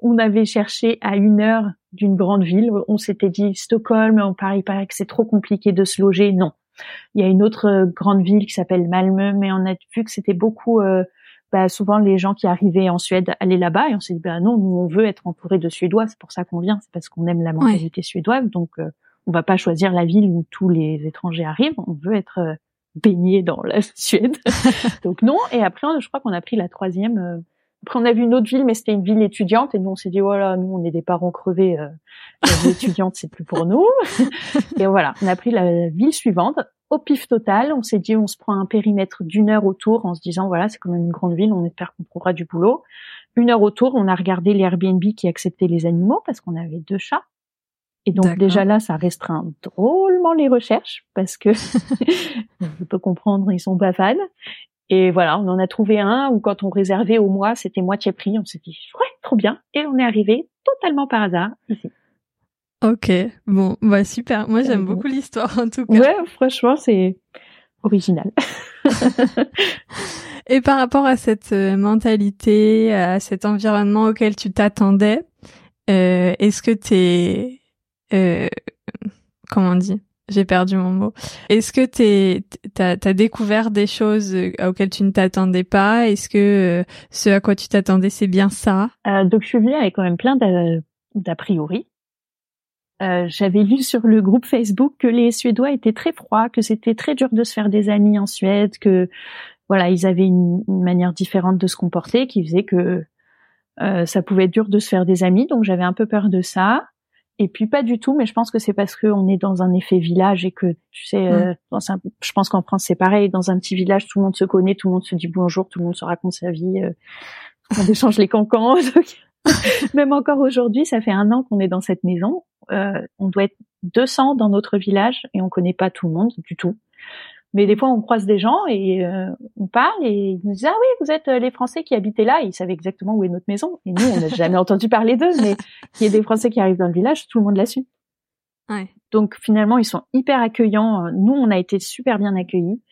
On avait cherché à une heure d'une grande ville. On s'était dit Stockholm, on paraît, paraît que c'est trop compliqué de se loger. Non, il y a une autre grande ville qui s'appelle Malmö, mais on a vu que c'était beaucoup bah, souvent les gens qui arrivaient en Suède allaient là-bas et on s'est dit bah non nous on veut être entouré de Suédois c'est pour ça qu'on vient. C'est parce qu'on aime la mentalité suédoise. Donc euh, on va pas choisir la ville où tous les étrangers arrivent. On veut être euh, baigné dans la Suède. Donc non. Et après je crois qu'on a pris la troisième euh, après on a vu une autre ville mais c'était une ville étudiante. Et nous on s'est dit voilà nous on est des parents crevés euh, la vie étudiante c'est plus pour nous. Et voilà. On a pris la ville suivante au pif total. On s'est dit, on se prend un périmètre d'une heure autour en se disant, voilà, c'est quand même une grande ville, on espère qu'on trouvera du boulot. Une heure autour, on a regardé les Airbnb qui acceptaient les animaux parce qu'on avait deux chats. Et donc déjà là, ça restreint drôlement les recherches parce que je peux comprendre, ils sont pas fans. Et voilà, on en a trouvé un où quand on réservait au mois, c'était moitié prix. On s'est dit, ouais, trop bien. Et on est arrivé totalement par hasard ici. Ok, bon, bah super. Moi, j'aime beaucoup l'histoire en tout cas. Ouais, franchement, c'est original. Et par rapport à cette euh, mentalité, à cet environnement auquel tu t'attendais, euh, est-ce que t'es, euh, comment on dit? J'ai perdu mon mot. Est-ce que t'es, t'as, as découvert des choses auxquelles tu ne t'attendais pas? Est-ce que ce à quoi tu t'attendais, c'est bien ça? Donc, je suis venue avec quand même plein d'a priori. Euh, j'avais lu sur le groupe Facebook que les Suédois étaient très froids, que c'était très dur de se faire des amis en Suède, que voilà, ils avaient une, manière différente de se comporter qui faisait que euh, ça pouvait être dur de se faire des amis. Donc j'avais un peu peur de ça. Et puis pas du tout, mais je pense que c'est parce qu'on est dans un effet village et que tu sais, euh, je pense qu'en France c'est pareil. Dans un petit village, tout le monde se connaît, tout le monde se dit bonjour, tout le monde se raconte sa vie, on échange les cancans. Même encore aujourd'hui, ça fait un an qu'on est dans cette maison euh, on doit être 200 dans notre village et on connaît pas tout le monde du tout. Mais des fois, on croise des gens et euh, on parle et ils nous disent ah oui, vous êtes euh, les Français qui habitaient là. ils savaient exactement où est notre maison. Et nous, on n'a jamais entendu parler d'eux, mais il y a des Français qui arrivent dans le village, tout le monde l'a su. Ouais. Donc finalement, ils sont hyper accueillants. Nous, on a été super bien accueillis.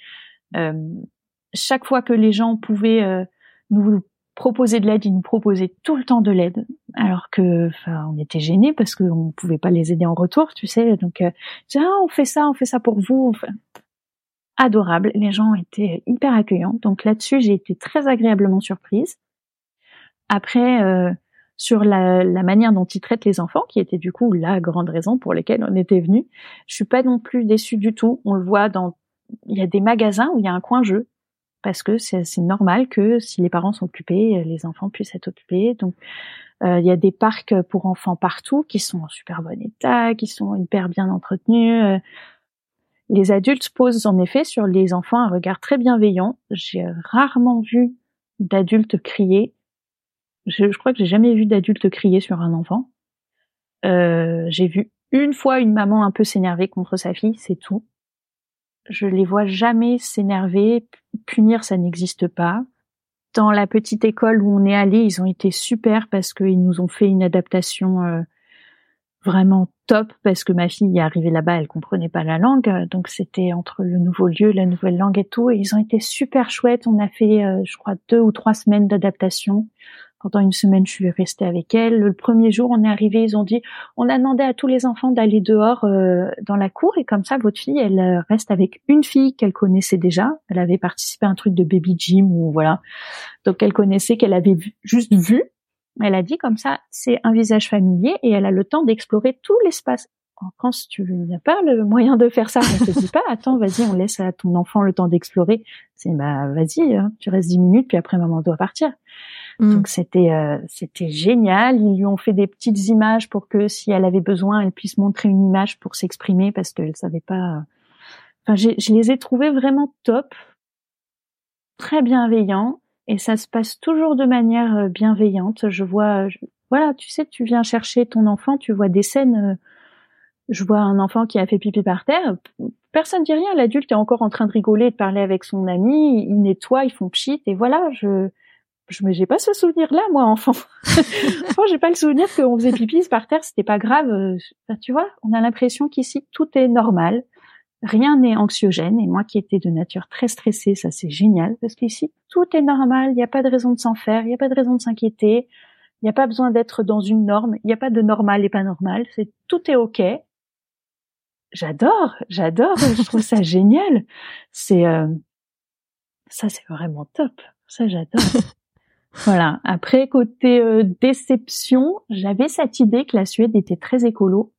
chaque fois que les gens pouvaient nous proposer de l'aide, ils nous proposaient tout le temps de l'aide, alors que, on était gênés parce qu'on pouvait pas les aider en retour, tu sais. Donc, euh, ah, on fait ça, on fait ça pour vous. Enfin, adorable. Les gens étaient hyper accueillants. Donc là-dessus, j'ai été très agréablement surprise. Après, euh, sur la, la, manière dont ils traitent les enfants, qui était du coup la grande raison pour laquelle on était venu, je suis pas non plus déçue du tout. On le voit dans, il y a des magasins où il y a un coin jeu parce que c'est normal que si les parents sont occupés, les enfants puissent être occupés. Donc euh, il y a des parcs pour enfants partout qui sont en super bon état, qui sont hyper bien entretenus. Euh. Les adultes posent en effet sur les enfants un regard très bienveillant. J'ai rarement vu d'adultes crier. Je, crois que j'ai jamais vu d'adultes crier sur un enfant. Euh, j'ai vu une fois une maman un peu s'énerver contre sa fille, c'est tout je les vois jamais s'énerver, punir ça n'existe pas. Dans la petite école où on est allé, ils ont été super parce qu'ils nous ont fait une adaptation euh, vraiment top parce que ma fille est arrivée là-bas, elle comprenait pas la langue, donc c'était entre le nouveau lieu, la nouvelle langue et tout, et ils ont été super chouettes. On a fait, euh, je crois, deux ou trois semaines d'adaptation. Pendant une semaine, je suis restée avec elle. Le premier jour, on est arrivé, ils ont dit, on a demandé à tous les enfants d'aller dehors euh, dans la cour et comme ça, votre fille, elle euh, reste avec une fille qu'elle connaissait déjà. Elle avait participé à un truc de baby gym ou voilà, donc elle connaissait, qu'elle avait juste vu. Elle a dit comme ça, c'est un visage familier et elle a le temps d'explorer tout l'espace en France, tu n'as pas le moyen de faire ça. On te dit pas, attends, vas-y, on laisse à ton enfant le temps d'explorer. C'est bah vas-y, hein, tu restes dix minutes, puis après maman doit partir. Mm. Donc c'était euh, c'était génial. Ils lui ont fait des petites images pour que si elle avait besoin, elle puisse montrer une image pour s'exprimer parce qu'elle savait pas. Enfin, je les ai trouvés vraiment top, très bienveillants et ça se passe toujours de manière euh, bienveillante. Je vois, voilà, tu sais, tu viens chercher ton enfant, tu vois des scènes. Euh, je vois un enfant qui a fait pipi par terre, personne dit rien, l'adulte est encore en train de rigoler, de parler avec son ami, il nettoie, ils font pchit, et voilà, je, je me, j'ai pas ce souvenir-là, moi, enfant. moi, j'ai pas le souvenir qu'on faisait pipi par terre, c'était pas grave. Euh, tu vois, on a l'impression qu'ici, tout est normal. Rien n'est anxiogène. Et moi qui étais de nature très stressée, ça c'est génial. Parce qu'ici, tout est normal. Il n'y a pas de raison de s'en faire. Il n'y a pas de raison de s'inquiéter. Il n'y a pas besoin d'être dans une norme. Il n'y a pas de normal et pas normal. C'est, tout est ok j'adore, j'adore, je trouve ça génial. C'est euh, ça, c'est vraiment top. Ça, j'adore. voilà. Après, côté euh, déception, j'avais cette idée que la Suède était très écolo.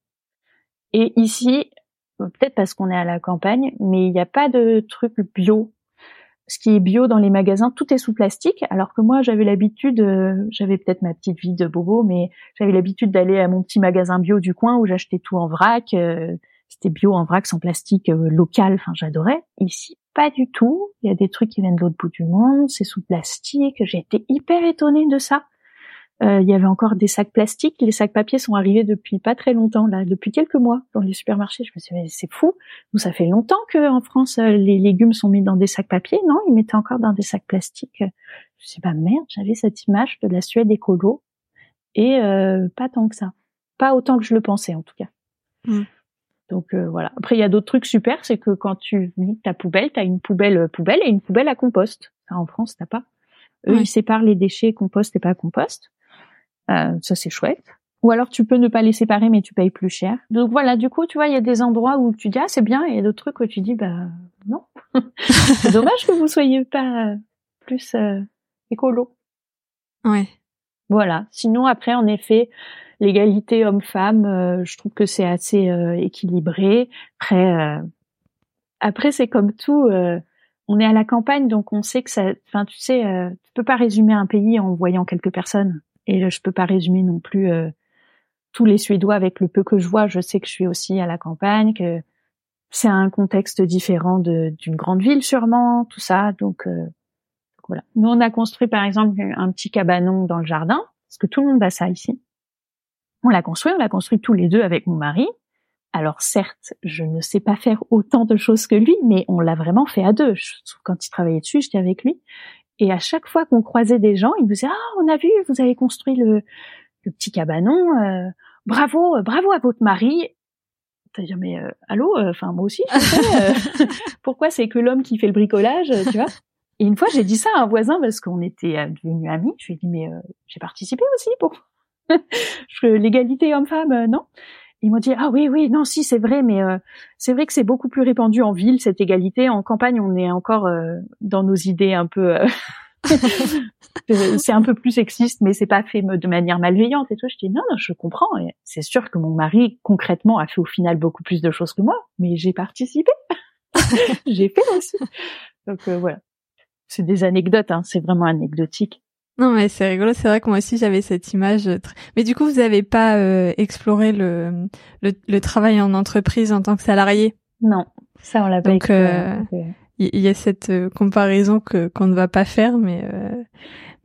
Et ici, peut-être parce qu'on est à la campagne, mais il n'y a pas de truc bio. Ce qui est bio dans les magasins, tout est sous plastique, alors que moi j'avais l'habitude, euh, j'avais peut-être ma petite vie de bobo, mais j'avais l'habitude d'aller à mon petit magasin bio du coin où j'achetais tout en vrac, c'était bio en vrac sans plastique euh, local. Enfin, j'adorais. Ici, pas du tout. Il y a des trucs qui viennent de l'autre bout du monde. C'est sous plastique. J'ai été hyper étonnée de ça. Euh, il y avait encore des sacs plastiques. Les sacs papier sont arrivés depuis pas très longtemps, là, depuis quelques mois dans les supermarchés. Je me suis dit, c'est fou. Nous, ça fait longtemps que en France, euh, les légumes sont mis dans des sacs papier. Non, ils mettaient encore dans des sacs plastiques. Je me suis dit, bah merde, j'avais cette image de la Suède écolo. Et pas tant que ça. Pas autant que je le pensais, en tout cas. Mm. Donc euh, voilà. Après, il y a d'autres trucs super, c'est que quand tu vis ta poubelle, tu as une poubelle euh, poubelle et une poubelle à compost. En France, t'as pas. Eux, ils séparent les déchets compost et pas compost. Euh, ça, c'est chouette. Ou alors, tu peux ne pas les séparer, mais tu payes plus cher. Donc voilà, du coup, tu vois, il y a des endroits où tu dis, ah, c'est bien, et il y a d'autres trucs où tu dis, bah, non. c'est dommage que vous soyez pas plus écolo. Ouais. Voilà. Sinon, après, en effet, l'égalité homme-femme, euh, je trouve que c'est assez euh, équilibré. Après, euh, après c'est comme tout. on est à la campagne, donc on sait que ça. Enfin, tu sais, tu peux pas résumer un pays en voyant quelques personnes. Et je peux pas résumer non plus tous les Suédois avec le peu que je vois. Je sais que je suis aussi à la campagne, que c'est un contexte différent d'une grande ville sûrement, tout ça. Donc voilà. Nous, on a construit par exemple un petit cabanon dans le jardin, parce que tout le monde a ça ici. On l'a construit, on l'a construit tous les deux avec mon mari. Alors certes, je ne sais pas faire autant de choses que lui, mais on l'a vraiment fait à deux. Quand il travaillait dessus, j'étais avec lui. Et à chaque fois qu'on croisait des gens, il nous disait ah on a vu, vous avez construit le, petit cabanon, euh, bravo, bravo à votre mari. C'est-à-dire, mais euh, allô, euh, enfin moi aussi, je fais, euh, pourquoi c'est que l'homme qui fait le bricolage, tu vois? Et une fois, j'ai dit ça à un voisin parce qu'on était devenus amis. Je lui ai dit, mais j'ai participé aussi pour l'égalité homme-femme, non Ils m'ont dit, ah oui, oui, non, si, c'est vrai, mais c'est vrai que c'est beaucoup plus répandu en ville cette égalité. En campagne, on est encore dans nos idées un peu c'est un peu plus sexiste, mais c'est pas fait de manière malveillante et tout. Je dis non, non, je comprends. C'est sûr que mon mari concrètement a fait au final beaucoup plus de choses que moi, mais j'ai participé, j'ai fait aussi. Donc euh, voilà, c'est des anecdotes, hein, c'est vraiment anecdotique. Non mais c'est rigolo, c'est vrai que moi aussi j'avais cette image. Mais du coup vous avez pas euh, exploré le, le, travail en entreprise en tant que salarié? Non, ça on l'a pas exploré il y, a cette euh, comparaison que qu'on ne va pas faire, mais euh,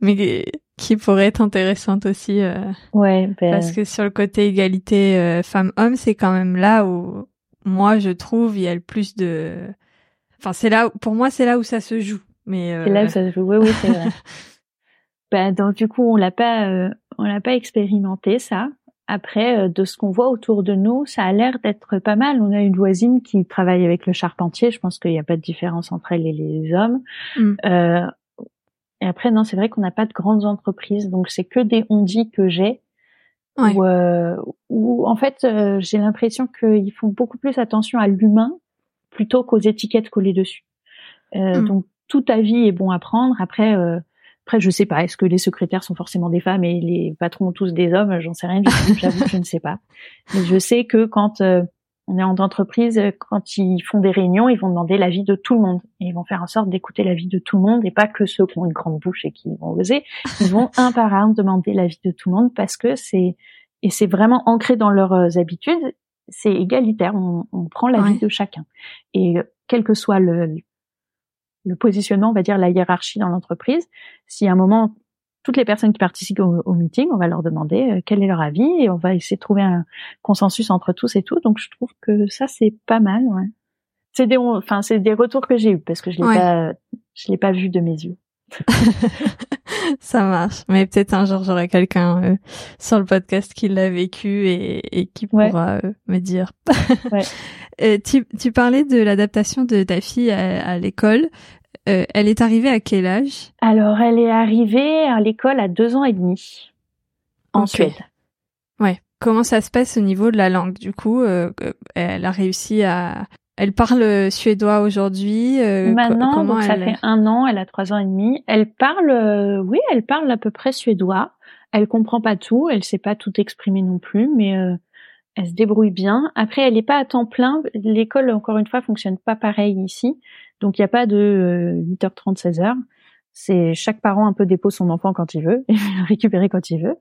mais qui pourrait être intéressante aussi. Euh, ouais. Ben... Parce que sur le côté égalité euh, femmes-hommes, c'est quand même là où moi je trouve il y a le plus de. Enfin, c'est là. Pour moi, c'est là où ça se joue. Mais c'est là où ça se joue. Oui, oui, c'est vrai. donc du coup, on l'a pas, on l'a pas expérimenté ça. Après, euh, de ce qu'on voit autour de nous, ça a l'air d'être pas mal. On a une voisine qui travaille avec le charpentier. Je pense qu'il n'y a pas de différence entre elle et les hommes. Mm. Euh, et après, non, c'est vrai qu'on n'a pas de grandes entreprises, donc c'est que des on que j'ai. Ouais. Où, euh, en fait, euh, j'ai l'impression qu'ils font beaucoup plus attention à l'humain plutôt qu'aux étiquettes collées dessus. Mm. Donc tout avis est bon à prendre. Après, après, je sais pas. Est-ce que les secrétaires sont forcément des femmes et les patrons tous des hommes? J'en sais rien. J'avoue, je ne sais pas. Mais je sais que quand euh, on est en entreprise, quand ils font des réunions, ils vont demander l'avis de tout le monde. Et ils vont faire en sorte d'écouter l'avis de tout le monde et pas que ceux qui ont une grande bouche et qui vont oser. Ils vont un par un demander l'avis de tout le monde parce que c'est et c'est vraiment ancré dans leurs euh, habitudes. C'est égalitaire. On, on prend l'avis de chacun. Et euh, quel que soit le, le positionnement, on va dire la hiérarchie dans l'entreprise. Si à un moment toutes les personnes qui participent au, meeting, on va leur demander euh, quel est leur avis et on va essayer de trouver un consensus entre tous et tout. Donc je trouve que ça c'est pas mal. Ouais. C'est des, enfin c'est des retours que j'ai eu parce que je l'ai pas, je l'ai pas vu de mes yeux. ça marche. Mais peut-être un jour j'aurai quelqu'un euh, sur le podcast qui l'a vécu et, et qui pourra euh, me dire. ouais. tu, tu, parlais de l'adaptation de ta fille à, l'école. Euh, elle est arrivée à quel âge? Alors, elle est arrivée à l'école à deux ans et demi en Suède. Ouais. Comment ça se passe au niveau de la langue? Du coup, elle a réussi à, elle parle suédois aujourd'hui. Euh, Maintenant, donc ça fait un an, elle a trois ans et demi. Elle parle, euh, oui, elle parle à peu près suédois. Elle comprend pas tout, elle sait pas tout exprimer non plus, mais euh, elle se débrouille bien. Après, elle n'est pas à temps plein. L'école, encore une fois, fonctionne pas pareil ici, donc il n'y a pas de 8h30, 16h. C'est chaque parent un peu dépose son enfant quand il veut et le récupérer quand il veut.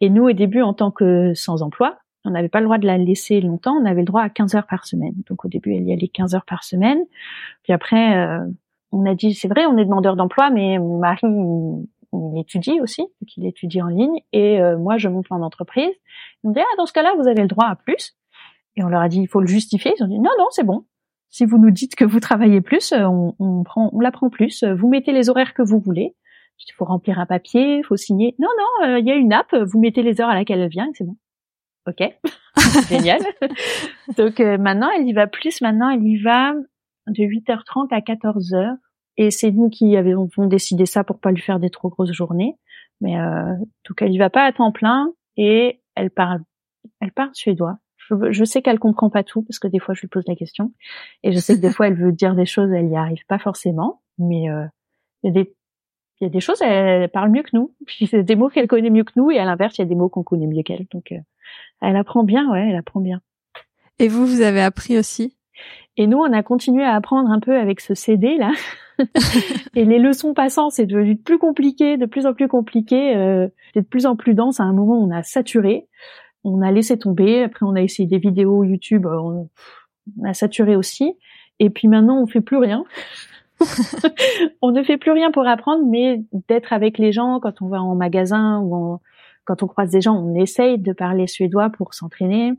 Et nous, au début, en tant que sans emploi, on n'avait pas le droit de la laisser longtemps, on avait le droit à 15 heures par semaine. Donc au début, elle y allait 15 heures par semaine. Puis après, euh, on a dit, c'est vrai, on est demandeur d'emploi, mais mon mari, il, étudie aussi, donc il étudie en ligne, et euh, moi, je monte en entreprise. Ils ont dit, ah, dans ce cas-là, vous avez le droit à plus. Et on leur a dit, il faut le justifier. Ils ont dit, non, non, c'est bon. Si vous nous dites que vous travaillez plus, euh, on, on prend, on la prend plus. Vous mettez les horaires que vous voulez. Il faut remplir un papier, il faut signer. Non, non, il y a une app, vous mettez les heures à laquelle elle vient, c'est bon. Ok, génial. Donc euh, maintenant, elle y va plus. Maintenant, elle y va de 8h30 à 14h. Et c'est nous qui avons décidé ça pour pas lui faire des trop grosses journées. Mais euh, donc elle y va pas à temps plein et elle parle, elle parle suédois. Je, sais qu'elle comprend pas tout parce que des fois je lui pose la question et je sais que des fois elle veut dire des choses, elle y arrive pas forcément. Mais euh, il y a des y a des choses, elle, parle mieux que nous. Puis c'est des mots qu'elle connaît mieux que nous, et à l'inverse, il y a des mots qu'on connaît mieux qu'elle. Donc, euh, elle apprend bien, ouais, elle apprend bien. Et vous, vous avez appris aussi? Et nous, on a continué à apprendre un peu avec ce CD là. et les leçons passant, c'est devenu de plus compliqué, de plus en plus compliqué, euh, de plus en plus dense. À un moment, on a saturé, on a laissé tomber. Après, on a essayé des vidéos YouTube, on, a saturé aussi. Et puis maintenant, on fait plus rien. on ne fait plus rien pour apprendre, mais d'être avec les gens quand on va en magasin ou quand on croise des gens, on essaye de parler suédois pour s'entraîner.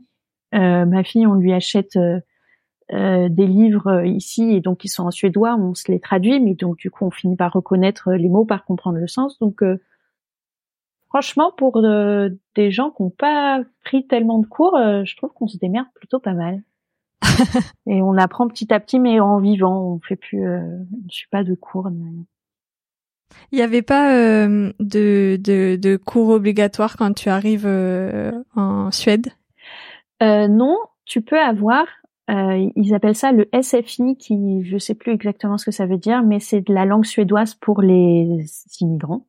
Euh, ma fille, on lui achète euh, euh, des livres ici et donc ils sont en suédois, on se les traduit, mais donc du coup on finit par reconnaître les mots, par comprendre le sens. Donc franchement, pour des gens qui n'ont pas pris tellement de cours, je trouve qu'on se démerde plutôt pas mal. et on apprend petit à petit, mais en vivant. On fait plus, je suis pas de cours. Il n'y avait pas euh, de, de, cours obligatoires quand tu arrives euh, en Suède? Euh, Non, tu peux avoir. ils appellent ça le SFI, qui je sais plus exactement ce que ça veut dire, mais c'est de la langue suédoise pour les immigrants.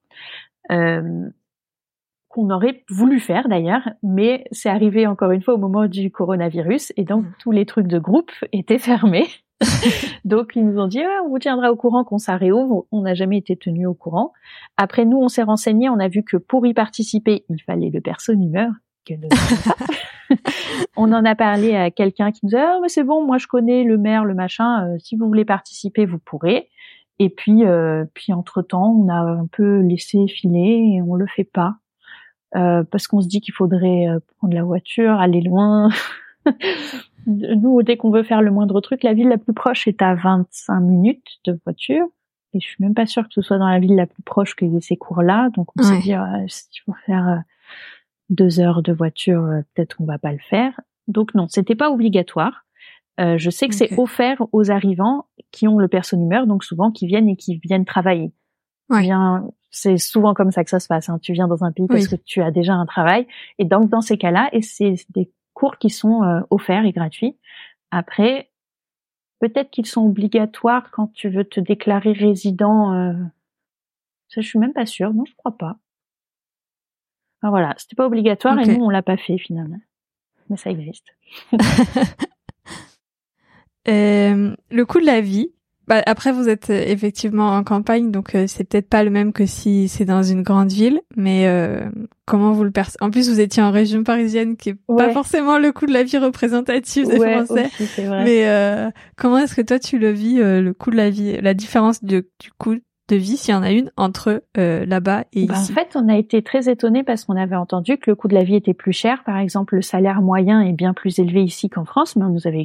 Qu'on aurait voulu faire d'ailleurs, mais c'est arrivé encore une fois au moment du coronavirus et donc mmh. tous les trucs de groupe étaient fermés. Donc ils nous ont dit ah, on vous tiendra au courant quand ça réouvre. On n'a jamais été tenu au courant. Après nous on s'est renseigné, on a vu que pour y participer il fallait le personne-humeur. Que on en a parlé à quelqu'un qui nous a dit ah, mais c'est bon moi je connais le maire le machin. Euh, si vous voulez participer vous pourrez. Et puis euh, puis entre temps on a un peu laissé filer et on le fait pas. Euh, parce qu'on se dit qu'il faudrait euh, prendre la voiture, aller loin. Nous, dès qu'on veut faire le moindre truc, la ville la plus proche est à 25 minutes de voiture. Et je suis même pas sûre que ce soit dans la ville la plus proche qu'il y ait ces cours-là. Donc on s'est dit, euh, si faut faire euh, deux heures de voiture, peut-être qu'on va pas le faire. Donc non, c'était pas obligatoire. Euh, je sais que c'est offert aux arrivants qui ont le personnumeur, donc souvent qui viennent et qui viennent travailler. Ouais. C'est souvent comme ça que ça se passe. Hein. Tu viens dans un pays parce que tu as déjà un travail. Et donc dans ces cas-là, et c'est des cours qui sont euh, offerts et gratuits. Après, peut-être qu'ils sont obligatoires quand tu veux te déclarer résident. Euh... Ça, je suis même pas sûre. Non, je crois pas. Enfin, voilà, c'était pas obligatoire et nous on l'a pas fait finalement. Mais ça existe. euh, le coût de la vie, bah, après, vous êtes euh, effectivement en campagne, donc euh, c'est peut-être pas le même que si c'est dans une grande ville. Mais euh, comment vous le percevez En plus, vous étiez en région parisienne, qui est pas forcément le coût de la vie représentatif des Français. Mais comment est-ce que toi tu le vis, le coût de la vie, la différence du coût de vie, s'il y en a une, entre là-bas et bah, ici? En fait, on a été très étonnés parce qu'on avait entendu que le coût de la vie était plus cher. Par exemple, le salaire moyen est bien plus élevé ici qu'en France, mais on nous avait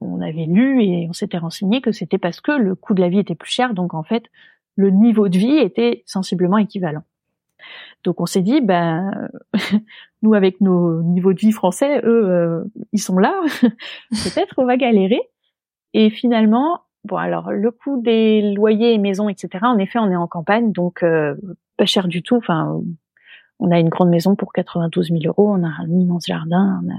on avait lu et on s'était renseigné que c'était parce que le coût de la vie était plus cher, donc en fait le niveau de vie était sensiblement équivalent. Donc on s'est dit, ben nous avec nos niveaux de vie français, eux euh, ils sont là, peut-être on va galérer. Et finalement, bon alors le coût des loyers et maisons, etc. En effet, on est en campagne, donc euh, pas cher du tout. Enfin, on a une grande maison pour 92 000 euros, on a un immense jardin, on a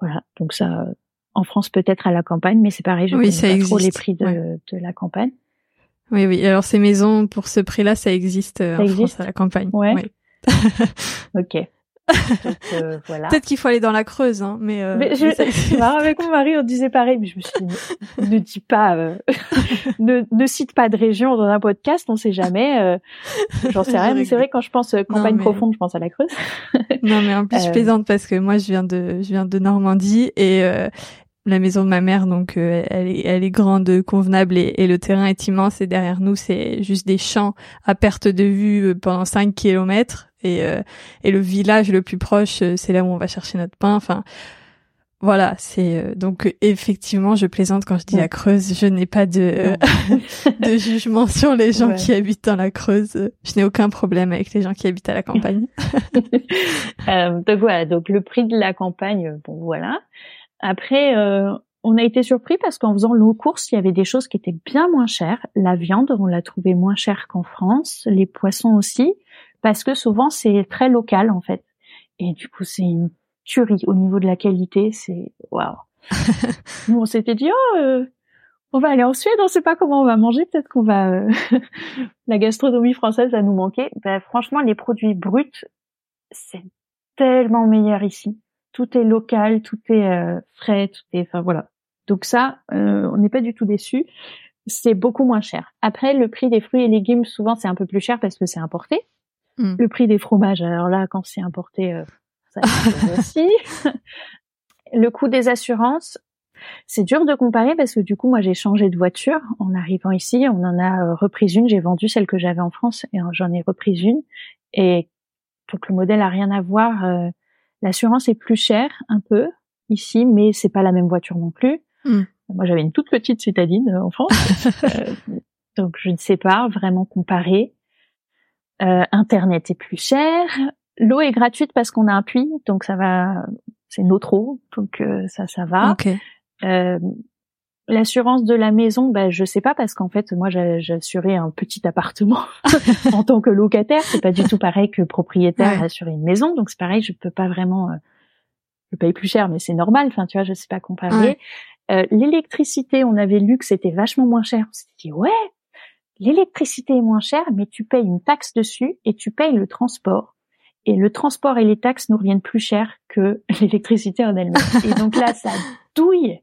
voilà, donc ça en France peut-être à la campagne, mais c'est pareil, je oui, connais pas trop les prix de, de, la campagne. Oui, oui. Alors ces maisons pour ce prix-là, ça existe euh, en France à la campagne. Ouais. ok. Euh, voilà. Peut-être qu'il faut aller dans la Creuse, hein, mais. Euh, mais je, avec mon mari, on disait pareil, mais je me suis dit, ne dis pas, euh, ne, ne cite pas de région dans un podcast, on sait jamais. J'en sais rien, mais c'est vrai quand je pense campagne profonde, je pense à la Creuse. non, mais en plus je plaisante parce que moi je viens de, je viens de Normandie et la maison de ma mère, donc elle est, elle est grande, convenable et, et, le terrain est immense. Et derrière nous, c'est juste des champs à perte de vue pendant 5 kilomètres et euh, et le village le plus proche euh, c'est là où on va chercher notre pain enfin voilà, c'est euh, donc effectivement, je plaisante quand je dis la Creuse. Je n'ai pas de de jugement sur les gens qui habitent dans la Creuse. Je n'ai aucun problème avec les gens qui habitent à la campagne. euh, donc voilà, donc le prix de la campagne, bon voilà. Après, euh, on a été surpris parce qu'en faisant nos courses, il y avait des choses qui étaient bien moins chères. La viande, on l'a trouvée moins chère qu'en France. Les poissons aussi parce que souvent c'est très local en fait. Et du coup, c'est une tuerie au niveau de la qualité. C'est waouh. Nous, on s'était dit oh, euh, on va aller en Suède, on sait pas comment on va manger. Peut-être qu'on va euh, la gastronomie française va nous manquer. Ben, franchement, les produits bruts, c'est tellement meilleur ici. Tout est local, tout est euh, frais, tout est. Enfin voilà. Donc ça, on n'est pas du tout déçu. C'est beaucoup moins cher. Après, le prix des fruits et légumes, souvent, c'est un peu plus cher parce que c'est importé. Mm. Le prix des fromages, alors là, quand c'est importé, euh, ça aussi. le coût des assurances, c'est dur de comparer parce que du coup, moi, j'ai changé de voiture en arrivant ici. On en a euh, repris une. J'ai vendu celle que j'avais en France et j'en ai repris une. Et donc le modèle a rien à voir. Euh, l'assurance est plus chère un peu ici, mais c'est pas la même voiture non plus. Mm. Moi, j'avais une toute petite citadine en France, donc je ne sais pas vraiment comparer. Euh, Internet est plus cher. L'eau est gratuite parce qu'on a un puits, donc ça va, c'est notre eau, donc euh, ça, ça va. Euh, L'assurance de la maison, bah, je sais pas parce qu'en fait, moi, j'assurais un petit appartement en tant que locataire. C'est pas du tout pareil que propriétaire ouais. assurer une maison. Donc c'est pareil, je peux pas vraiment. Euh, je paye plus cher, mais c'est normal. Enfin, tu vois, je sais pas comparer. Euh, l'électricité, on avait lu que c'était vachement moins cher. On s'est dit ouais, l'électricité est moins chère, mais tu payes une taxe dessus et tu payes le transport. Et le transport et les taxes nous reviennent plus cher que l'électricité en elle-même. Et donc là, ça douille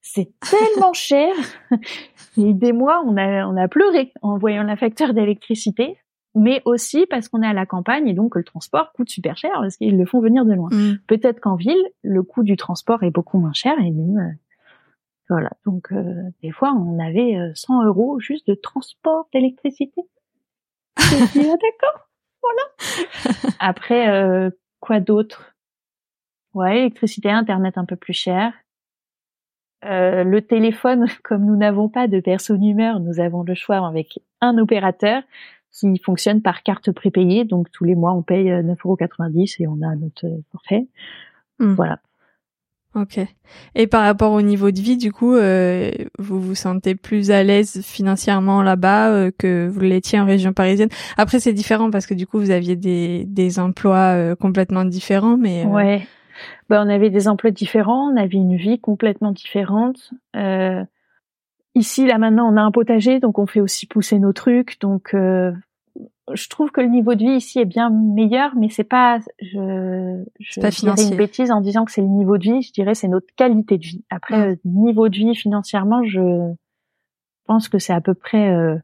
c'est tellement cher. Et des mois, on a, on a pleuré en voyant la facture d'électricité, mais aussi parce qu'on est à la campagne et donc le transport coûte super cher parce qu'ils le font venir de loin. Mm. Peut-être qu'en ville, le coût du transport est beaucoup moins cher et nous, euh, voilà. Donc, euh, des fois, on avait 100 euh, euros juste de transport d'électricité. ah, d'accord, voilà. Après, quoi d'autre? Ouais, électricité, internet un peu plus cher. Euh, le téléphone, comme nous n'avons pas de personne-humeur, nous avons le choix avec un opérateur qui fonctionne par carte prépayée. Donc tous les mois, on paye 9,90€ et on a notre forfait. Hmm. Voilà. Ok. Et par rapport au niveau de vie, du coup, euh, vous vous sentez plus à l'aise financièrement là-bas euh, que vous l'étiez en région parisienne? Après, c'est différent parce que du coup, vous aviez des, des emplois complètement différents, mais. Ouais bah, on avait des emplois différents, on avait une vie complètement différente. Euh, ici, là maintenant, on a un potager, donc on fait aussi pousser nos trucs. Donc, euh, je trouve que le niveau de vie ici est bien meilleur, mais c'est pas, je, je pas dirais une bêtise en disant que c'est le niveau de vie. Je dirais c'est notre qualité de vie. Après, mmh. niveau de vie financièrement, je pense que c'est à peu près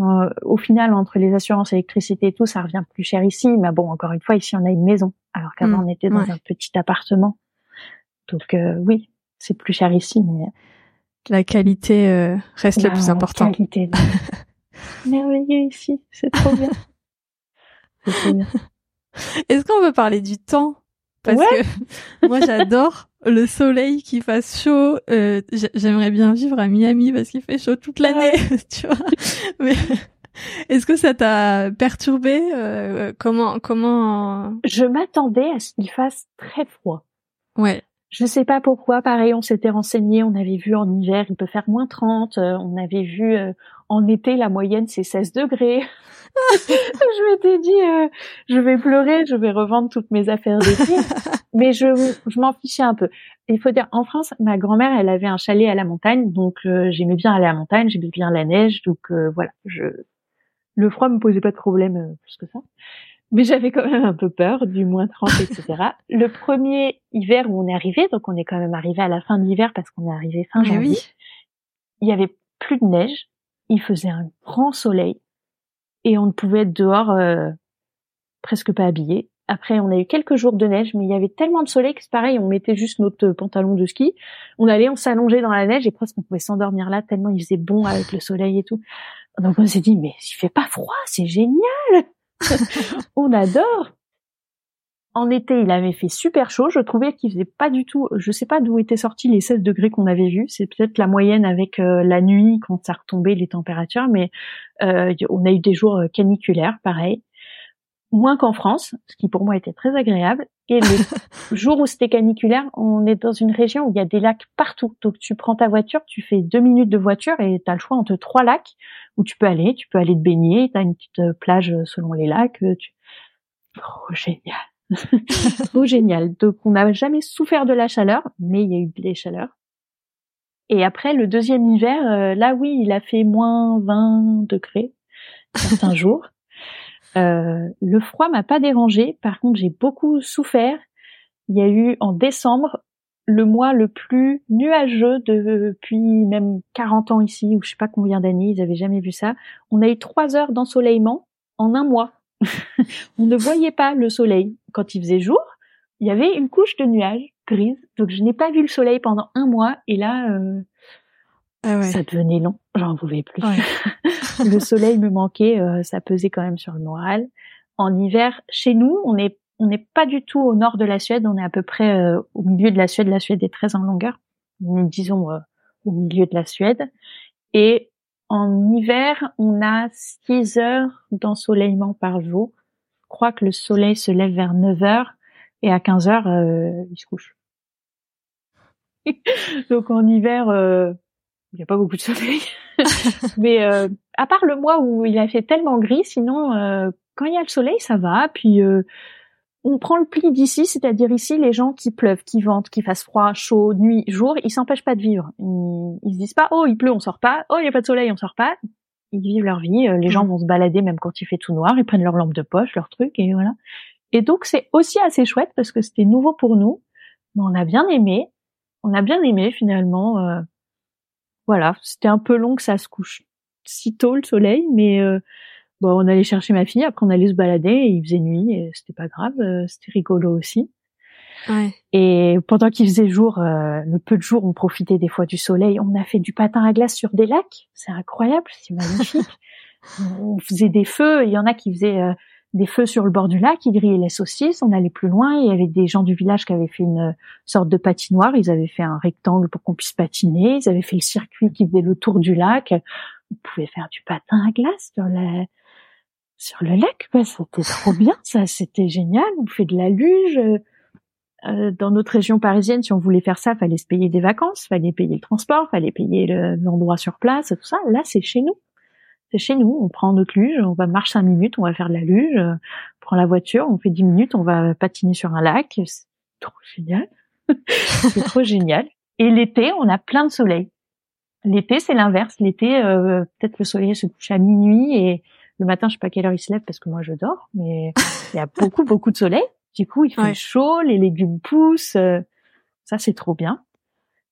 euh, euh, au final, entre les assurances, électricité et tout, ça revient plus cher ici. Mais bon, encore une fois, ici, on a une maison, alors qu'avant, mmh, on était dans un petit appartement. Donc euh, oui, c'est plus cher ici, mais la qualité euh, reste la, plus importante. Qualité, merveilleux ici, c'est trop bien. bien. Est-ce qu'on veut parler du temps? Parce que moi, j'adore le soleil qui fasse chaud. Euh, J'aimerais bien vivre à Miami parce qu'il fait chaud toute l'année, tu vois. Mais est-ce que ça t'a perturbé euh, Comment comment Je m'attendais à ce qu'il fasse très froid. Ouais. Je sais pas pourquoi. Pareil, on s'était renseigné. On avait vu en hiver, il peut faire moins 30. Euh, on avait vu euh, en été, la moyenne c'est 16 degrés. je m'étais dit, euh, je vais pleurer, je vais revendre toutes mes affaires d'été. Mais je, je m'en fichais un peu. Il faut dire, en France, ma grand-mère, elle avait un chalet à la montagne, donc j'aimais bien aller à la montagne, j'aimais bien la neige, donc voilà. Je, le froid me posait pas de problème plus que ça mais j'avais quand même un peu peur du moins 30, etc. le premier hiver où on est arrivé, donc on est quand même arrivé à la fin de l'hiver parce qu'on est arrivé fin janvier, il y avait plus de neige, il faisait un grand soleil et on ne pouvait être dehors euh, presque pas habillé. Après, on a eu quelques jours de neige, mais il y avait tellement de soleil que c'est pareil, on mettait juste notre pantalon de ski, on allait, on s'allongeait dans la neige et presque on pouvait s'endormir là tellement il faisait bon avec le soleil et tout. Donc on s'est dit, mais il fait pas froid, c'est génial on adore. En été, il avait fait super chaud. Je trouvais qu'il faisait pas du tout. Je sais pas d'où étaient sortis les 16 degrés qu'on avait vus. C'est peut-être la moyenne avec euh, la nuit quand ça retombait les températures, mais euh, on a eu des jours euh, caniculaires, pareil moins qu'en France, ce qui pour moi était très agréable. Et le jour où c'était caniculaire, on est dans une région où il y a des lacs partout. Donc tu prends ta voiture, tu fais deux minutes de voiture et tu as le choix entre trois lacs où tu peux aller. Tu peux aller te baigner, tu as une petite euh, plage selon les lacs. Euh, tu... Trop génial. Trop génial. Donc on n'a jamais souffert de la chaleur, mais il y a eu des chaleurs. Et après, le deuxième hiver, euh, là oui, il a fait moins 20 degrés certains jours. Euh, le froid m'a pas dérangé. Par contre, j'ai beaucoup souffert. Il y a eu en décembre le mois le plus nuageux depuis même 40 ans ici, ou je sais pas combien d'années, ils avaient jamais vu ça. On a eu trois heures d'ensoleillement en un mois. on ne voyait pas le soleil. Quand il faisait jour, il y avait une couche de nuages grise. Donc je n'ai pas vu le soleil pendant un mois. Et là, euh, ah ça devenait long. J'en pouvais plus. le soleil me manquait, euh, ça pesait quand même sur le moral. En hiver, chez nous, on est on n'est pas du tout au nord de la Suède, on est à peu près euh, au milieu de la Suède. La Suède est très en longueur, disons euh, au milieu de la Suède. Et en hiver, on a 6 heures d'ensoleillement par jour. Je crois que le soleil se lève vers 9 heures et à 15 heures, il se couche. donc en hiver, euh, il n'y a pas beaucoup de soleil. Mais euh, à part le mois où il a fait tellement gris, sinon euh, quand il y a le soleil, ça va. Puis on prend le pli d'ici, c'est-à-dire ici, les gens qui pleuvent, qui ventent, qui fassent froid, chaud, nuit, jour, ils s'empêchent pas de vivre. Ils, ils se disent pas, oh, il pleut, on sort pas. Oh, il y a pas de soleil, on sort pas. Ils vivent leur vie. Les gens mm. vont se balader même quand il fait tout noir. Ils prennent leur lampe de poche, leur truc, et voilà. Et donc c'est aussi assez chouette parce que c'était nouveau pour nous. Mais on a bien aimé. On a bien aimé finalement. Euh, voilà, c'était un peu long que ça se couche si tôt le soleil, mais euh, bon, on allait chercher ma fille. Après on allait se balader. Et il faisait nuit et c'était pas grave. Euh, c'était rigolo aussi. Ouais. Et pendant qu'il faisait jour, le peu de jours, on profitait des fois du soleil. On a fait du patin à glace sur des lacs. C'est incroyable, c'est magnifique. on faisait des feux. Il y en a qui faisaient des feux sur le bord du lac, ils grillaient les saucisses, on allait plus loin, il y avait des gens du village qui avaient fait une sorte de patinoire, ils avaient fait un rectangle pour qu'on puisse patiner, ils avaient fait le circuit qui faisait le tour du lac, on pouvait faire du patin à glace sur la sur le lac, c'était trop bien, ça, c'était génial, on fait de la luge. Euh, dans notre région parisienne, si on voulait faire ça, fallait se payer des vacances, fallait payer le transport, fallait payer l'endroit sur place, tout ça. Là, c'est chez nous c'est chez nous, on prend notre luge, on va marcher cinq minutes, on va faire de la luge, on prend la voiture, on fait dix minutes, on va patiner sur un lac, c'est trop génial. c'est trop génial. Et l'été, on a plein de soleil. L'été, c'est l'inverse. L'été, euh, peut-être le soleil se couche à minuit et le matin, je sais pas à quelle heure il se lève parce que moi je dors, mais il y a beaucoup beaucoup de soleil. Du coup, il fait chaud, les légumes poussent. Euh, ça, c'est trop bien.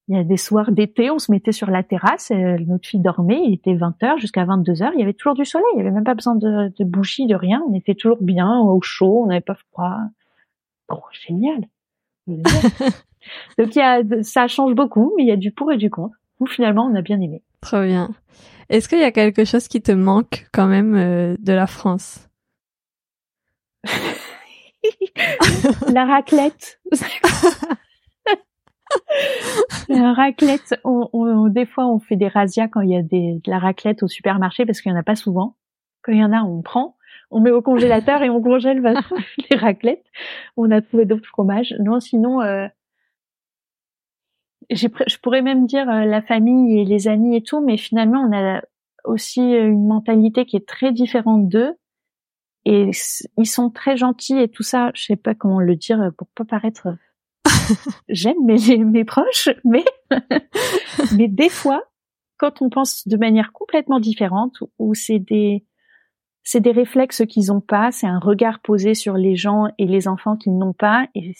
Il y a des soirs d'été, on se mettait sur la terrasse, euh, notre fille dormait, il était 20h jusqu'à 22h, il y avait toujours du soleil, il y avait même pas besoin de, de bougies, de rien, on était toujours bien, au chaud, on n'avait pas froid. Oh, génial. Donc il y a, ça change beaucoup, mais il y a du pour et du contre. Ou finalement, on a bien aimé. Trop bien. Est-ce qu'il y a quelque chose qui te manque quand même euh, de la France? La raclette. la raclette, on, des fois on fait des razzias quand il y a des, de la raclette au supermarché parce qu'il y en a pas souvent. Quand il y en a, on prend, on met au congélateur et on congèle les raclettes. On a trouvé d'autres fromages. Non, sinon, euh, je pourrais même dire euh, la famille et les amis et tout, mais finalement on a aussi une mentalité qui est très différente d'eux. Et ils sont très gentils et tout ça. Je sais pas comment le dire pour pas paraître j'aime mes, proches, mais, mais des fois, quand on pense de manière complètement différente, où c'est des, c'est des réflexes qu'ils n'ont pas, c'est un regard posé sur les gens et les enfants qu'ils n'ont pas, et,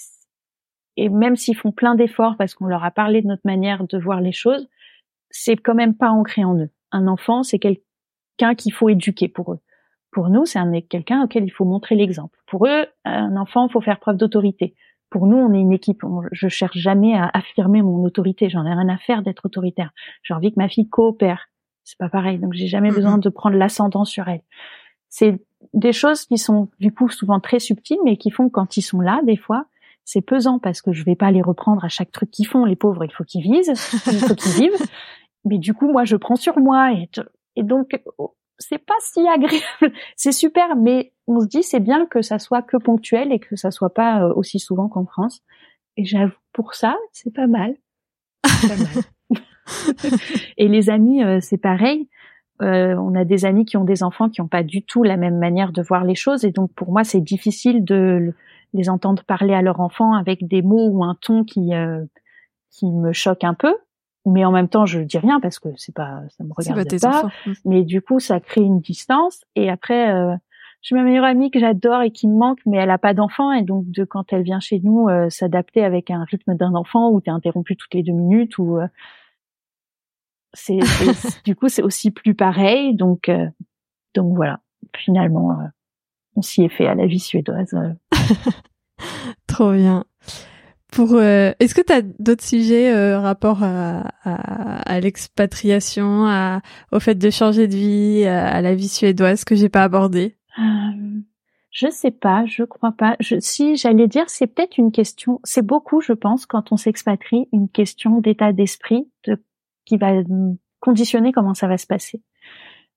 et même s'ils font plein d'efforts parce qu'on leur a parlé de notre manière de voir les choses, c'est quand même pas ancré en eux. Un enfant, c'est quelqu'un qu'il faut éduquer pour eux. Pour nous, c'est quelqu'un auquel il faut montrer l'exemple. Pour eux, un enfant, il faut faire preuve d'autorité pour nous, on est une équipe. je cherche jamais à affirmer mon autorité. J'en ai rien à faire d'être autoritaire. J'ai envie que ma fille coopère. C'est pas pareil. Donc, j'ai jamais besoin de prendre l'ascendant sur elle. C'est des choses qui sont, du coup, souvent très subtiles, mais qui font que quand ils sont là, des fois, c'est pesant parce que je vais pas les reprendre à chaque truc qu'ils font. Les pauvres, il faut qu'ils visent, il faut qu'ils vivent. Mais du coup, moi, je prends sur moi et, et donc, c'est pas si agréable. c'est super, mais on se dit c'est bien que ça soit que ponctuel et que ça soit pas euh, aussi souvent qu'en France. Et j'avoue pour ça, c'est pas mal. Pas mal. et les amis, euh, c'est pareil. Euh, on a des amis qui ont des enfants qui n'ont pas du tout la même manière de voir les choses, et donc pour moi c'est difficile de les entendre parler à leur enfant avec des mots ou un ton qui qui me choque un peu mais en même temps je dis rien parce que c'est pas ça me regarde pas, mmh. mais du coup ça crée une distance. Et après euh, j'ai ma meilleure amie que j'adore et qui me manque mais elle a pas d'enfant. Et donc de quand elle vient chez nous euh, s'adapter avec un rythme d'un enfant où tu es interrompu toutes les deux minutes ou euh, c'est du coup c'est aussi plus pareil. Donc euh, donc voilà. Finalement on s'y est fait à la vie suédoise trop bien pour, euh, est-ce que tu as d'autres sujets euh, rapport à, à, à l'expatriation, à, au fait de changer de vie, à, la vie suédoise que j'ai pas abordé? Euh, Je sais pas, je crois pas. Je, si j'allais dire, c'est peut-être une question. C'est beaucoup, je pense, quand on s'expatrie, une question d'état d'esprit de, qui va conditionner comment ça va se passer.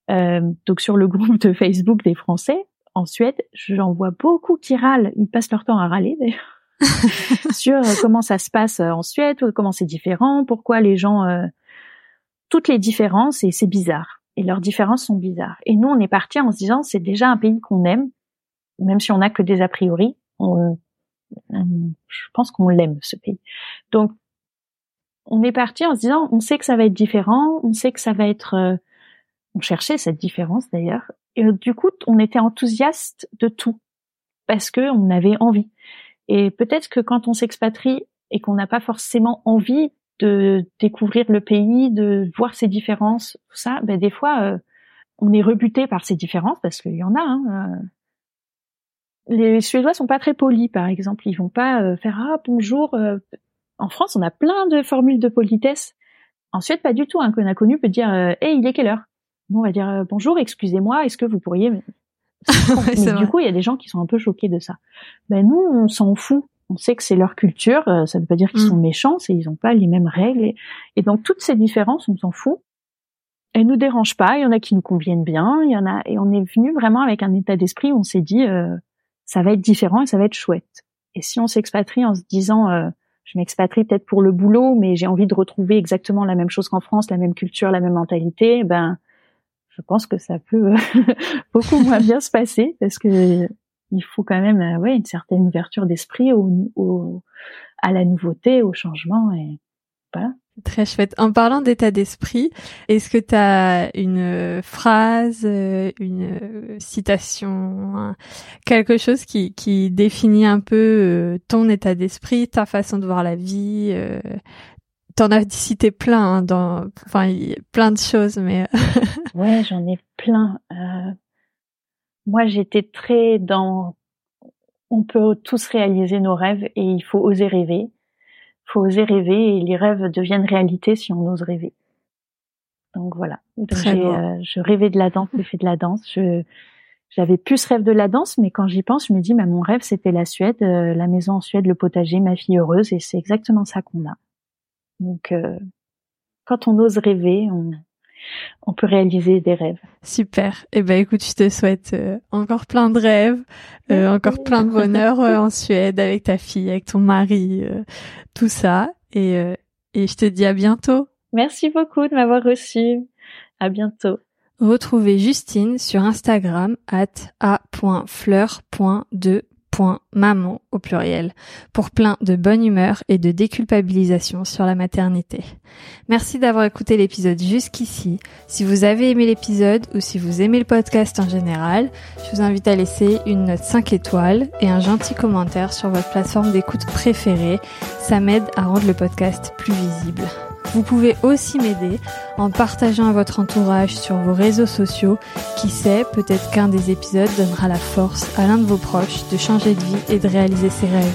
Euh, donc sur le groupe de Facebook des Français en Suède, j'en vois beaucoup qui râlent. Ils passent leur temps à râler d'ailleurs sur comment ça se passe en Suède, comment c'est différent, pourquoi les gens, toutes les différences et c'est bizarre. Et leurs différences sont bizarres. Et nous, on est parti en se disant, c'est déjà un pays qu'on aime, même si on n'a que des a priori. On, je pense qu'on l'aime ce pays. Donc, on est parti en se disant, on sait que ça va être différent, on sait que ça va être, euh, on cherchait cette différence d'ailleurs, et euh, du coup, on était enthousiaste de tout parce que on avait envie. Et peut-être que quand on s'expatrie et qu'on n'a pas forcément envie de découvrir le pays, de voir ses différences, tout ça, ben des fois, euh, on est rebuté par ces différences parce qu'il y en a. Hein, les Suédois sont pas très polis, par exemple. Ils vont pas euh, faire ah bonjour. Euh. En France, on a plein de formules de politesse. En Suède, pas du tout. Un connu peut dire euh, hey, il est quelle heure? On va dire bonjour, excusez-moi, est-ce que vous pourriez Mais du coup, il y a des gens qui sont un peu choqués de ça. Ben nous, on s'en fout. On sait que c'est leur culture. Ça ne veut pas dire qu'ils sont mm. méchants, c'est ils n'ont pas les mêmes règles. Et, donc toutes ces différences, on s'en fout. Elles nous dérangent pas. Il y en a qui nous conviennent bien. Il y en a et on est venu vraiment avec un état d'esprit où on s'est dit ça va être différent et ça va être chouette. Et si on s'expatrie en se disant, euh, je m'expatrie peut-être pour le boulot, mais j'ai envie de retrouver exactement la même chose qu'en France, la même culture, la même mentalité, ben, je pense que ça peut beaucoup moins bien se passer parce que il faut quand même, euh, ouais, une certaine ouverture d'esprit au, à la nouveauté, au changement et voilà. Très chouette. En parlant d'état d'esprit, est-ce que tu as une phrase, euh, une citation, quelque chose qui, définit un peu euh, ton état d'esprit, ta façon de voir la vie euh, T'en as cité plein, hein, dans, enfin, plein de choses, mais. ouais, j'en ai plein. moi, j'étais très dans. On peut tous réaliser nos rêves et il faut oser rêver faut oser rêver et les rêves deviennent réalité si on ose rêver. Donc voilà. Euh, je rêvais de la danse, j'ai fait de la danse. Je j'avais plus ce rêve de la danse, mais quand j'y pense, je me dis, bah, mon rêve c'était la Suède, euh, la maison en Suède, le potager, ma fille heureuse, et c'est exactement ça qu'on a. Donc euh, quand on ose rêver, on, on peut réaliser des rêves. Super. Eh ben écoute, je te souhaite euh, encore plein de rêves, euh, encore plein de bonheur euh, en Suède avec ta fille, avec ton mari, tout ça. Et, et je te dis à bientôt. Merci beaucoup de m'avoir reçu. À bientôt. Retrouvez Justine sur Instagram at a.fleur.de maman au pluriel pour plein de bonne humeur et de déculpabilisation sur la maternité. Merci d'avoir écouté l'épisode jusqu'ici. Si vous avez aimé l'épisode ou si vous aimez le podcast en général, je vous invite à laisser une note 5 étoiles et un gentil commentaire sur votre plateforme d'écoute préférée. Ça m'aide à rendre le podcast plus visible. Vous pouvez aussi m'aider en partageant à votre entourage sur vos réseaux sociaux. Qui sait, peut-être qu'un des épisodes donnera la force à l'un de vos proches de changer de vie et de réaliser ses rêves.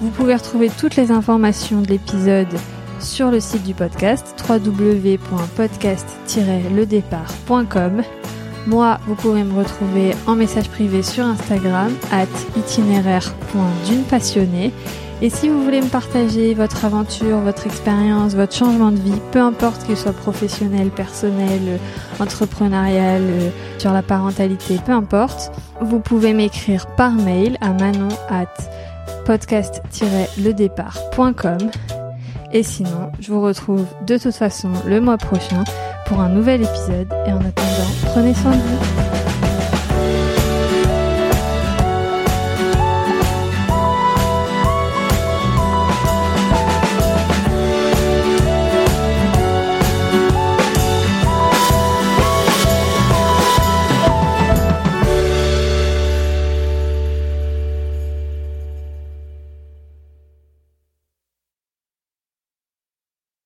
Vous pouvez retrouver toutes les informations de l'épisode sur le site du podcast www.podcast-ledépart.com. Moi, vous pouvez me retrouver en message privé sur Instagram at itinéraire.dunepassionnée et si vous voulez me partager votre aventure, votre expérience, votre changement de vie, peu importe qu'il soit professionnel, personnel, euh, entrepreneurial, euh, sur la parentalité, peu importe, vous pouvez m'écrire par mail à manon at podcast-ledépart.com. Et sinon, je vous retrouve de toute façon le mois prochain pour un nouvel épisode. Et en attendant, prenez soin de vous.